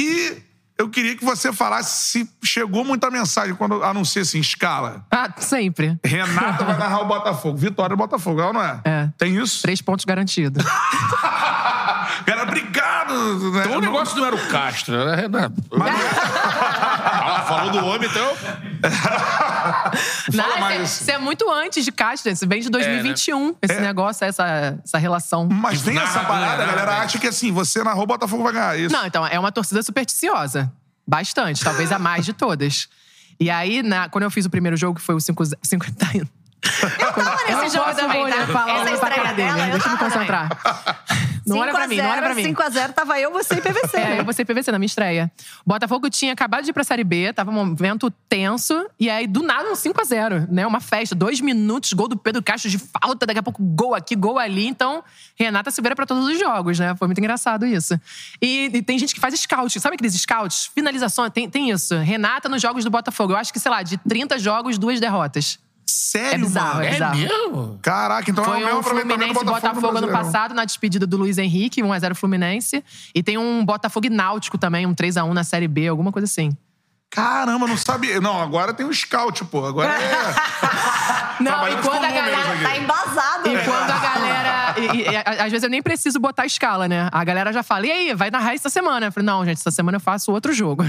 E eu queria que você falasse se chegou muita mensagem quando anuncia assim, escala. Ah, sempre. Renata vai narrar o Botafogo. Vitória do Botafogo, ou não é? É. Tem isso? Três pontos garantidos. Cara, obrigado! Né? Então o negócio não era o Castro, era Renato. Ela falou do homem, então... Não, mais isso, isso. isso é muito antes de Castro. Isso vem de 2021. Esse É. negócio, essa, essa relação. Mas tem essa Nada, parada, a galera né? acha que assim, você narrou o Botafogo vai ganhar isso. Não, então, é uma torcida supersticiosa. Bastante. Talvez a mais de todas. E aí, na- quando eu fiz o primeiro jogo, que foi o 5 51. Eu tava Eu nesse jogo posso também, tá? falar Essa pra estreia cara dele. dela, eu Deixa eu me concentrar. Não olha pra mim, não olha pra mim. 5x0, tava eu, você e PVC. É, eu vou ser PVC na minha estreia. Botafogo tinha acabado de ir pra Série B, tava um momento tenso, e aí do nada um 5x0, né? Uma festa, dois minutos, gol do Pedro Castro de falta, daqui a pouco gol aqui, gol ali. Então, Renata se vira pra todos os jogos, né? Foi muito engraçado isso. E, e tem gente que faz scout, sabe aqueles scouts? Finalização, tem, tem isso. Renata nos jogos do Botafogo. Eu acho que, sei lá, de 30 jogos, duas derrotas. Sério, É bizarro, mano? é É bizarro. mesmo? Caraca, então é o Foi mesmo um Fluminense e Botafogo, Botafogo ano passado, na despedida do Luiz Henrique, 1x0 Fluminense. E tem um Botafogo e Náutico também, um 3x1 na Série B, alguma coisa assim. Caramba, não sabia. Não, agora tem o scout, pô. Agora é. Não, e quando a galera. Tá embasado. E né? Às vezes eu nem preciso botar escala, né? A galera já fala: e aí, vai narrar essa semana? Eu falei: não, gente, essa semana eu faço outro jogo.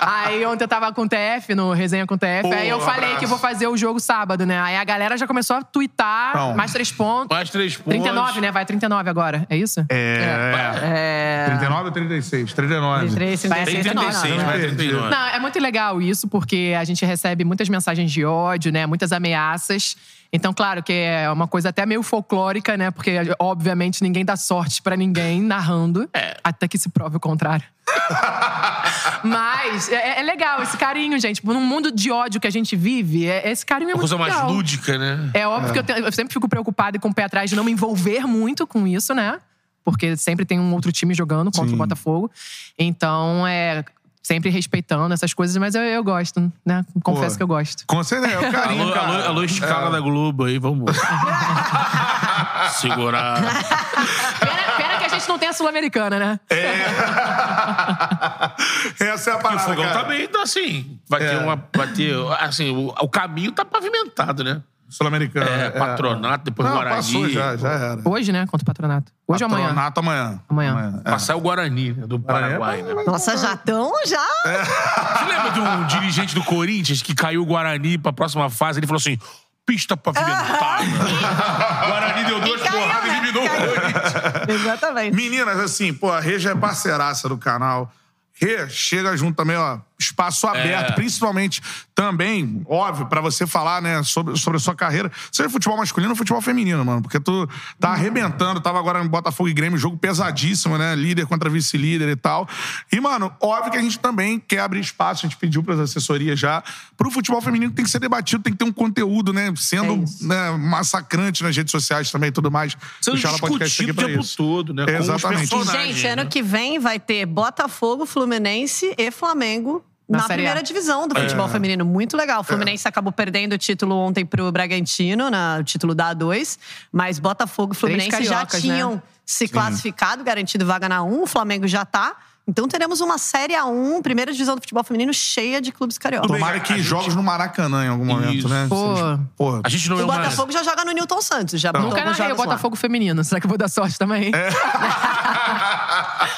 aí ontem eu tava com o TF, no resenha com o TF, Pô, aí eu um falei abraço. que vou fazer o jogo sábado, né? Aí a galera já começou a twittar Não. mais três pontos. Mais três pontos. 39, né? Vai 39 agora. É isso? É. É. 39 ou 36? 39. 33, Vai 36, ser 36, não, vai não, 39. Não, é muito legal isso, porque a gente recebe muitas mensagens de ódio, né? Muitas ameaças. Então, claro que é uma coisa até meio folclórica, né? Porque, obviamente, ninguém dá sorte pra ninguém narrando. Até que se prove o contrário. Mas é, é legal esse carinho, gente. Num mundo de ódio que a gente vive, é- esse carinho é Uma muito coisa mais legal. lúdica, né? É óbvio que eu, tenho- eu sempre fico preocupada e com o pé atrás de não me envolver muito com isso, né? Porque sempre tem um outro time jogando contra Sim. o Botafogo. Então, é. Sempre respeitando essas coisas, mas eu, eu gosto, né? Confesso Pô. que eu gosto. Com certeza, é o carinho, Alô, cara. alô, alô, escala da Globo aí, vamos. Segurar. Pena, pena que a gente não tem a Sul-Americana, né? Essa é a E o parada, fogão cara. também tá assim. Vai ter É. uma. Vai ter. Assim, o, o caminho tá pavimentado, né? Sul-Americana. É, patronato, depois Não, Guarani. passou já, já era. Hoje, né? Contra o Patronato. Hoje ou amanhã? Patronato amanhã. Amanhã. é. Passar o Guarani, né, do Paraguai, né? Nossa, já tão já. Você lembra de um dirigente do Corinthians que caiu o Guarani pra próxima fase? Ele falou assim: pista pavimentada. Guarani deu duas porradas e né? eliminou o. Exatamente. Meninas, assim, pô, a Rê já é parceiraça do canal. Rê, chega junto também, ó, espaço aberto, É. principalmente também, óbvio, pra você falar, né, sobre, sobre a sua carreira, seja futebol masculino ou futebol feminino, mano, porque tu tá arrebentando, tava agora em Botafogo e Grêmio, jogo pesadíssimo, né, líder contra vice-líder e tal. E, mano, óbvio que a gente também quer abrir espaço, a gente pediu pras assessorias já, pro futebol feminino que tem que ser debatido, tem que ter um conteúdo, né, sendo né, massacrante nas redes sociais também e tudo mais. Sendo discutido o tempo isso. todo, né? Com os Exatamente. Gente, ano que vem vai ter Botafogo, Fluminense e Flamengo. Na Na, primeira divisão do É. futebol feminino. Muito legal. O Fluminense acabou perdendo o título ontem pro Bragantino, na, o título da A2. Mas Botafogo e Fluminense já cariocas, né? tinham se classificado, garantido vaga na 1. O Flamengo já tá. Então teremos uma Série A1, primeira divisão do futebol feminino, cheia de clubes cariocas. Tomara que jogos no Maracanã em algum momento, Isso. né? Pô. Porra. A gente não é O. Botafogo já joga no Newton Santos. Já Nunca narrei o jogos lá. Botafogo feminino. Será que eu vou dar sorte também?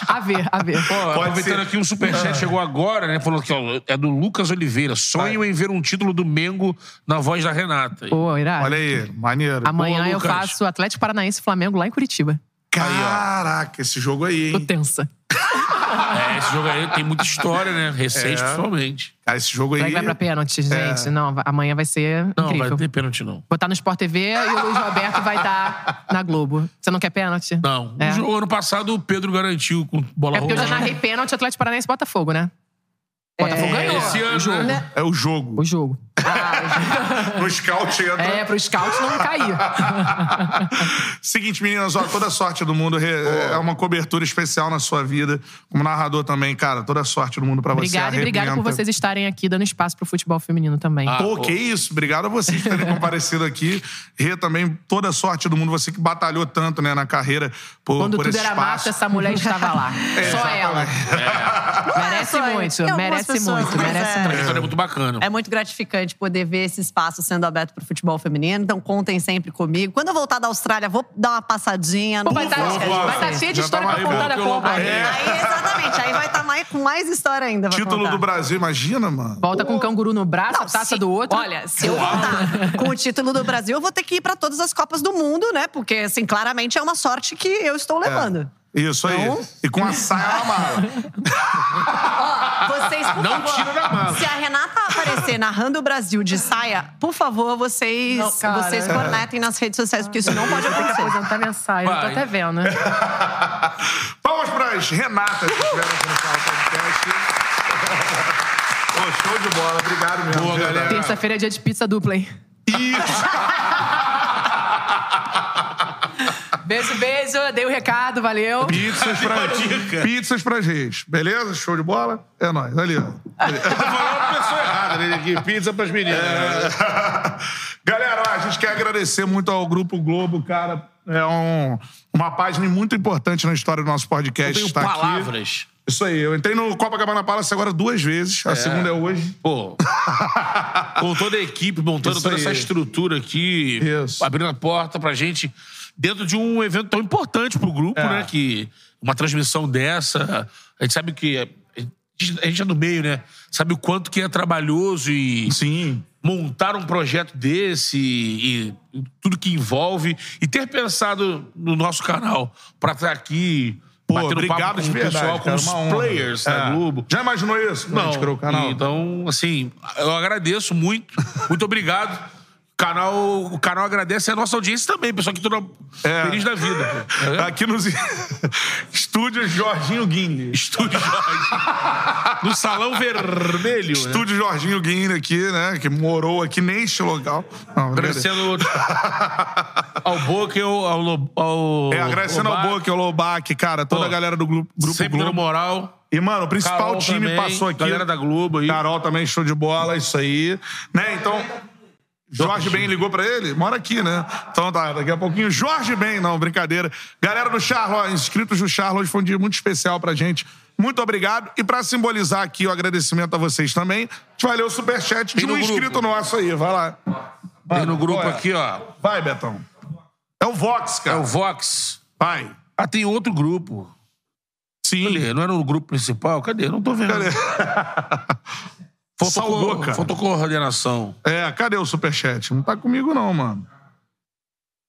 a ver, a ver. Pô, aproveitando aqui, um superchat chegou agora, né? Falou que ó, é do Lucas Oliveira. Sonho em ver um título do Mengo na voz da Renata. Pô, irado. Olha aí, maneiro. Amanhã Boa, eu Lucas. faço Atlético Paranaense e Flamengo lá em Curitiba. Caraca, esse jogo aí, Tô hein? tensa. É, esse jogo aí tem muita história, né? Recente, É. principalmente. Cara, esse jogo aí. Será que vai pra pênalti, gente? Não, amanhã vai ser Não, incrível. vai ter pênalti, não. Vou estar no Sport TV e o Luiz Roberto vai estar na Globo. Você não quer pênalti? Não. É. O jogo ano passado o Pedro garantiu com bola É porque eu já rolando. narrei pênalti Atlético Paranaense e Botafogo, né? Botafogo ganhou. Esse ano, o jogo. né? É o jogo. O jogo. No scout entra. É, pro scout não cair. Seguinte, meninas, ó, toda sorte do mundo. É uma cobertura especial na sua vida. Como narrador também, cara, toda sorte do mundo pra você. Obrigada e obrigado por vocês estarem aqui dando espaço pro futebol feminino também. Ah, Pô, que isso. Obrigado a vocês por terem comparecido aqui. Rê, também toda sorte do mundo. Você que batalhou tanto, né, na carreira por, Quando por tudo esse era mato, espaço. essa mulher estava lá. Só ela. Merece só eu. muito, Tem algumas merece muito, mas merece é. muito. É muito bacana. É muito gratificante poder ver esse espaço sendo aberto pro futebol feminino. Então contem sempre comigo. Quando eu voltar da Austrália, vou dar uma passadinha. Pô, no vai estar podcast. vai tá cheio de Já história tá pra mais contar da Copa. É. Aí, exatamente. Aí vai estar mais, com mais história ainda. Título contar. do Brasil, imagina, mano. Volta com o canguru no braço, Não, a taça se- do outro. Olha, se eu voltar com o título do Brasil, eu vou ter que ir pra todas as Copas do Mundo, né? Porque, assim, claramente é uma sorte que eu estou levando. Isso aí. Então- E com a saia na mala. Ó, vocês, por Não favor, tira da mala. Se a Renata aparecer narrando o Brasil de saia, por favor, vocês, Não, cara. vocês cornetem nas redes sociais, porque isso não pode Tem que acontecer. aposentar minha saia, eu tô até vendo. né? Vamos pras Renatas que estiveram aqui no podcast. Pô, show de bola. Obrigado mesmo. Boa, galera. Terça-feira é dia de pizza dupla, hein? Isso. Beijo, beijo. Dei o recado, valeu. Pizzas pra, dica. pizzas pra gente. Beleza? Show de bola? É nóis. Ali, ó. Ali. Tá falando a pessoa errada, né? Aqui, pizza pras meninas. Galera, ó, a gente quer agradecer muito ao Grupo Globo, cara. É um- uma página muito importante na história do nosso Eu podcast. tenho está aqui. Isso aí, eu entrei no Copacabana Palace agora duas vezes. A É. segunda é hoje. Pô. com toda a equipe, montando Isso toda aí. essa estrutura aqui, abrindo a porta pra gente, dentro de um evento tão importante pro grupo, É. né? Que uma transmissão dessa, a gente sabe que. A gente- a gente é do meio, né? Sabe o quanto que é trabalhoso e. Sim. Montar um projeto desse e, e tudo que envolve. E ter pensado no nosso canal pra estar aqui. Pô, batendo obrigado papo com verdade, pessoal, com cara, os players da É. Globo. Já imaginou isso? Não, gente criou o canal? então, assim, eu agradeço muito. Muito obrigado. O canal, o canal agradece a nossa audiência também, pessoal que toda feliz da vida. pô. É. Aqui nos estúdios Jorginho Guinle. Estúdio Jorge. No Salão Vermelho. né? Estúdio Jorginho Guinle aqui, né? Que morou aqui neste local. Não, Agradecendo ao Boca e ao, ao, ao É, agradecendo ao. Boca, ao Lobac, cara, toda Pô, a galera do grupo, grupo sempre Globo. moral. E, mano, o principal Carol time também, passou aqui. galera da Globo aí. Carol também, show de bola, isso aí. Né? Então, Jorge Ben ligou pra ele? Mora aqui, né? Então tá, daqui a pouquinho. Jorge Ben, não, brincadeira. Galera do Charlo, inscritos do Charlo, hoje foi um dia muito especial pra gente. Muito obrigado. E pra simbolizar aqui o agradecimento a vocês também, a gente vai ler o superchat de um no grupo. inscrito nosso aí. Vai lá. Tem no grupo é? aqui, ó. Vai, Betão. É o Vox, cara. É o Vox. Vai. Ah, tem outro grupo. Sim. Cadê? Não era no grupo principal? Cadê? Não tô vendo. Cadê? Salvou, Faltou, cara. faltou coordenação. É, cadê o superchat? Não tá comigo, não, mano.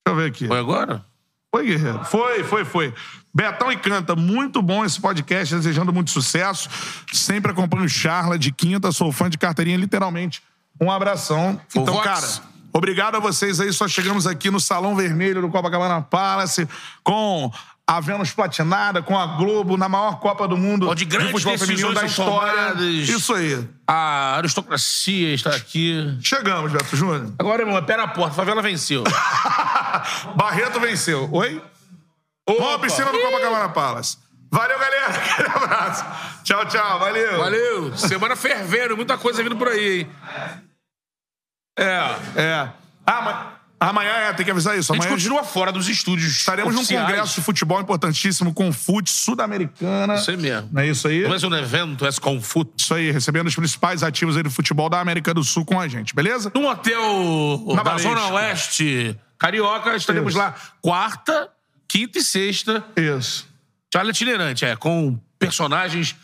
Deixa eu ver aqui. Foi agora? Foi, Guerreiro. Foi, foi, foi. Betão e Canta, muito bom esse podcast, desejando muito sucesso. Sempre acompanho o Charla de quinta, sou fã de carteirinha, literalmente. Um abração. O então, Vox? cara, obrigado a vocês aí. Só chegamos aqui no Salão Vermelho do Copacabana Palace com a Vênus Platinada, com a Globo, na maior Copa do Mundo Onde grandes futebol feminino da história. tomadas. Isso aí. A aristocracia está aqui. Chegamos, Beto Júnior. Agora, irmão, pé na porta. A favela venceu. Barreto venceu. Oi? Vamos à piscina do Copacabana Palace. Valeu, galera. Aquele abraço. Tchau, tchau. Valeu. Valeu. Semana fervendo. Muita coisa vindo por aí, hein? É. É. Ah, mas amanhã é, tem que avisar isso. A gente Amanhã continua fora dos estúdios estaremos num oficiais. congresso de futebol importantíssimo com FUT Sul-Americana. Isso aí mesmo. Não é isso aí? Mas um evento, esse Confut. Isso aí, recebendo os principais ativos aí do futebol da América do Sul com a gente, beleza? Num hotel Na da. Zona Oeste Carioca, estaremos Isso. lá quarta, quinta e sexta. Isso. Charla itinerante, é, com personagens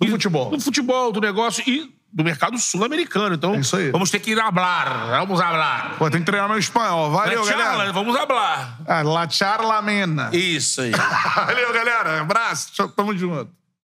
Do futebol. do futebol, do negócio e do mercado sul-americano. Então, É isso aí. vamos ter que ir hablar. Vamos hablar. Pô, tem que treinar meu espanhol. Valeu, Na charla, galera. vamos hablar. Ah, La charla amena. Isso aí. Valeu, galera. Abraço. Tamo junto.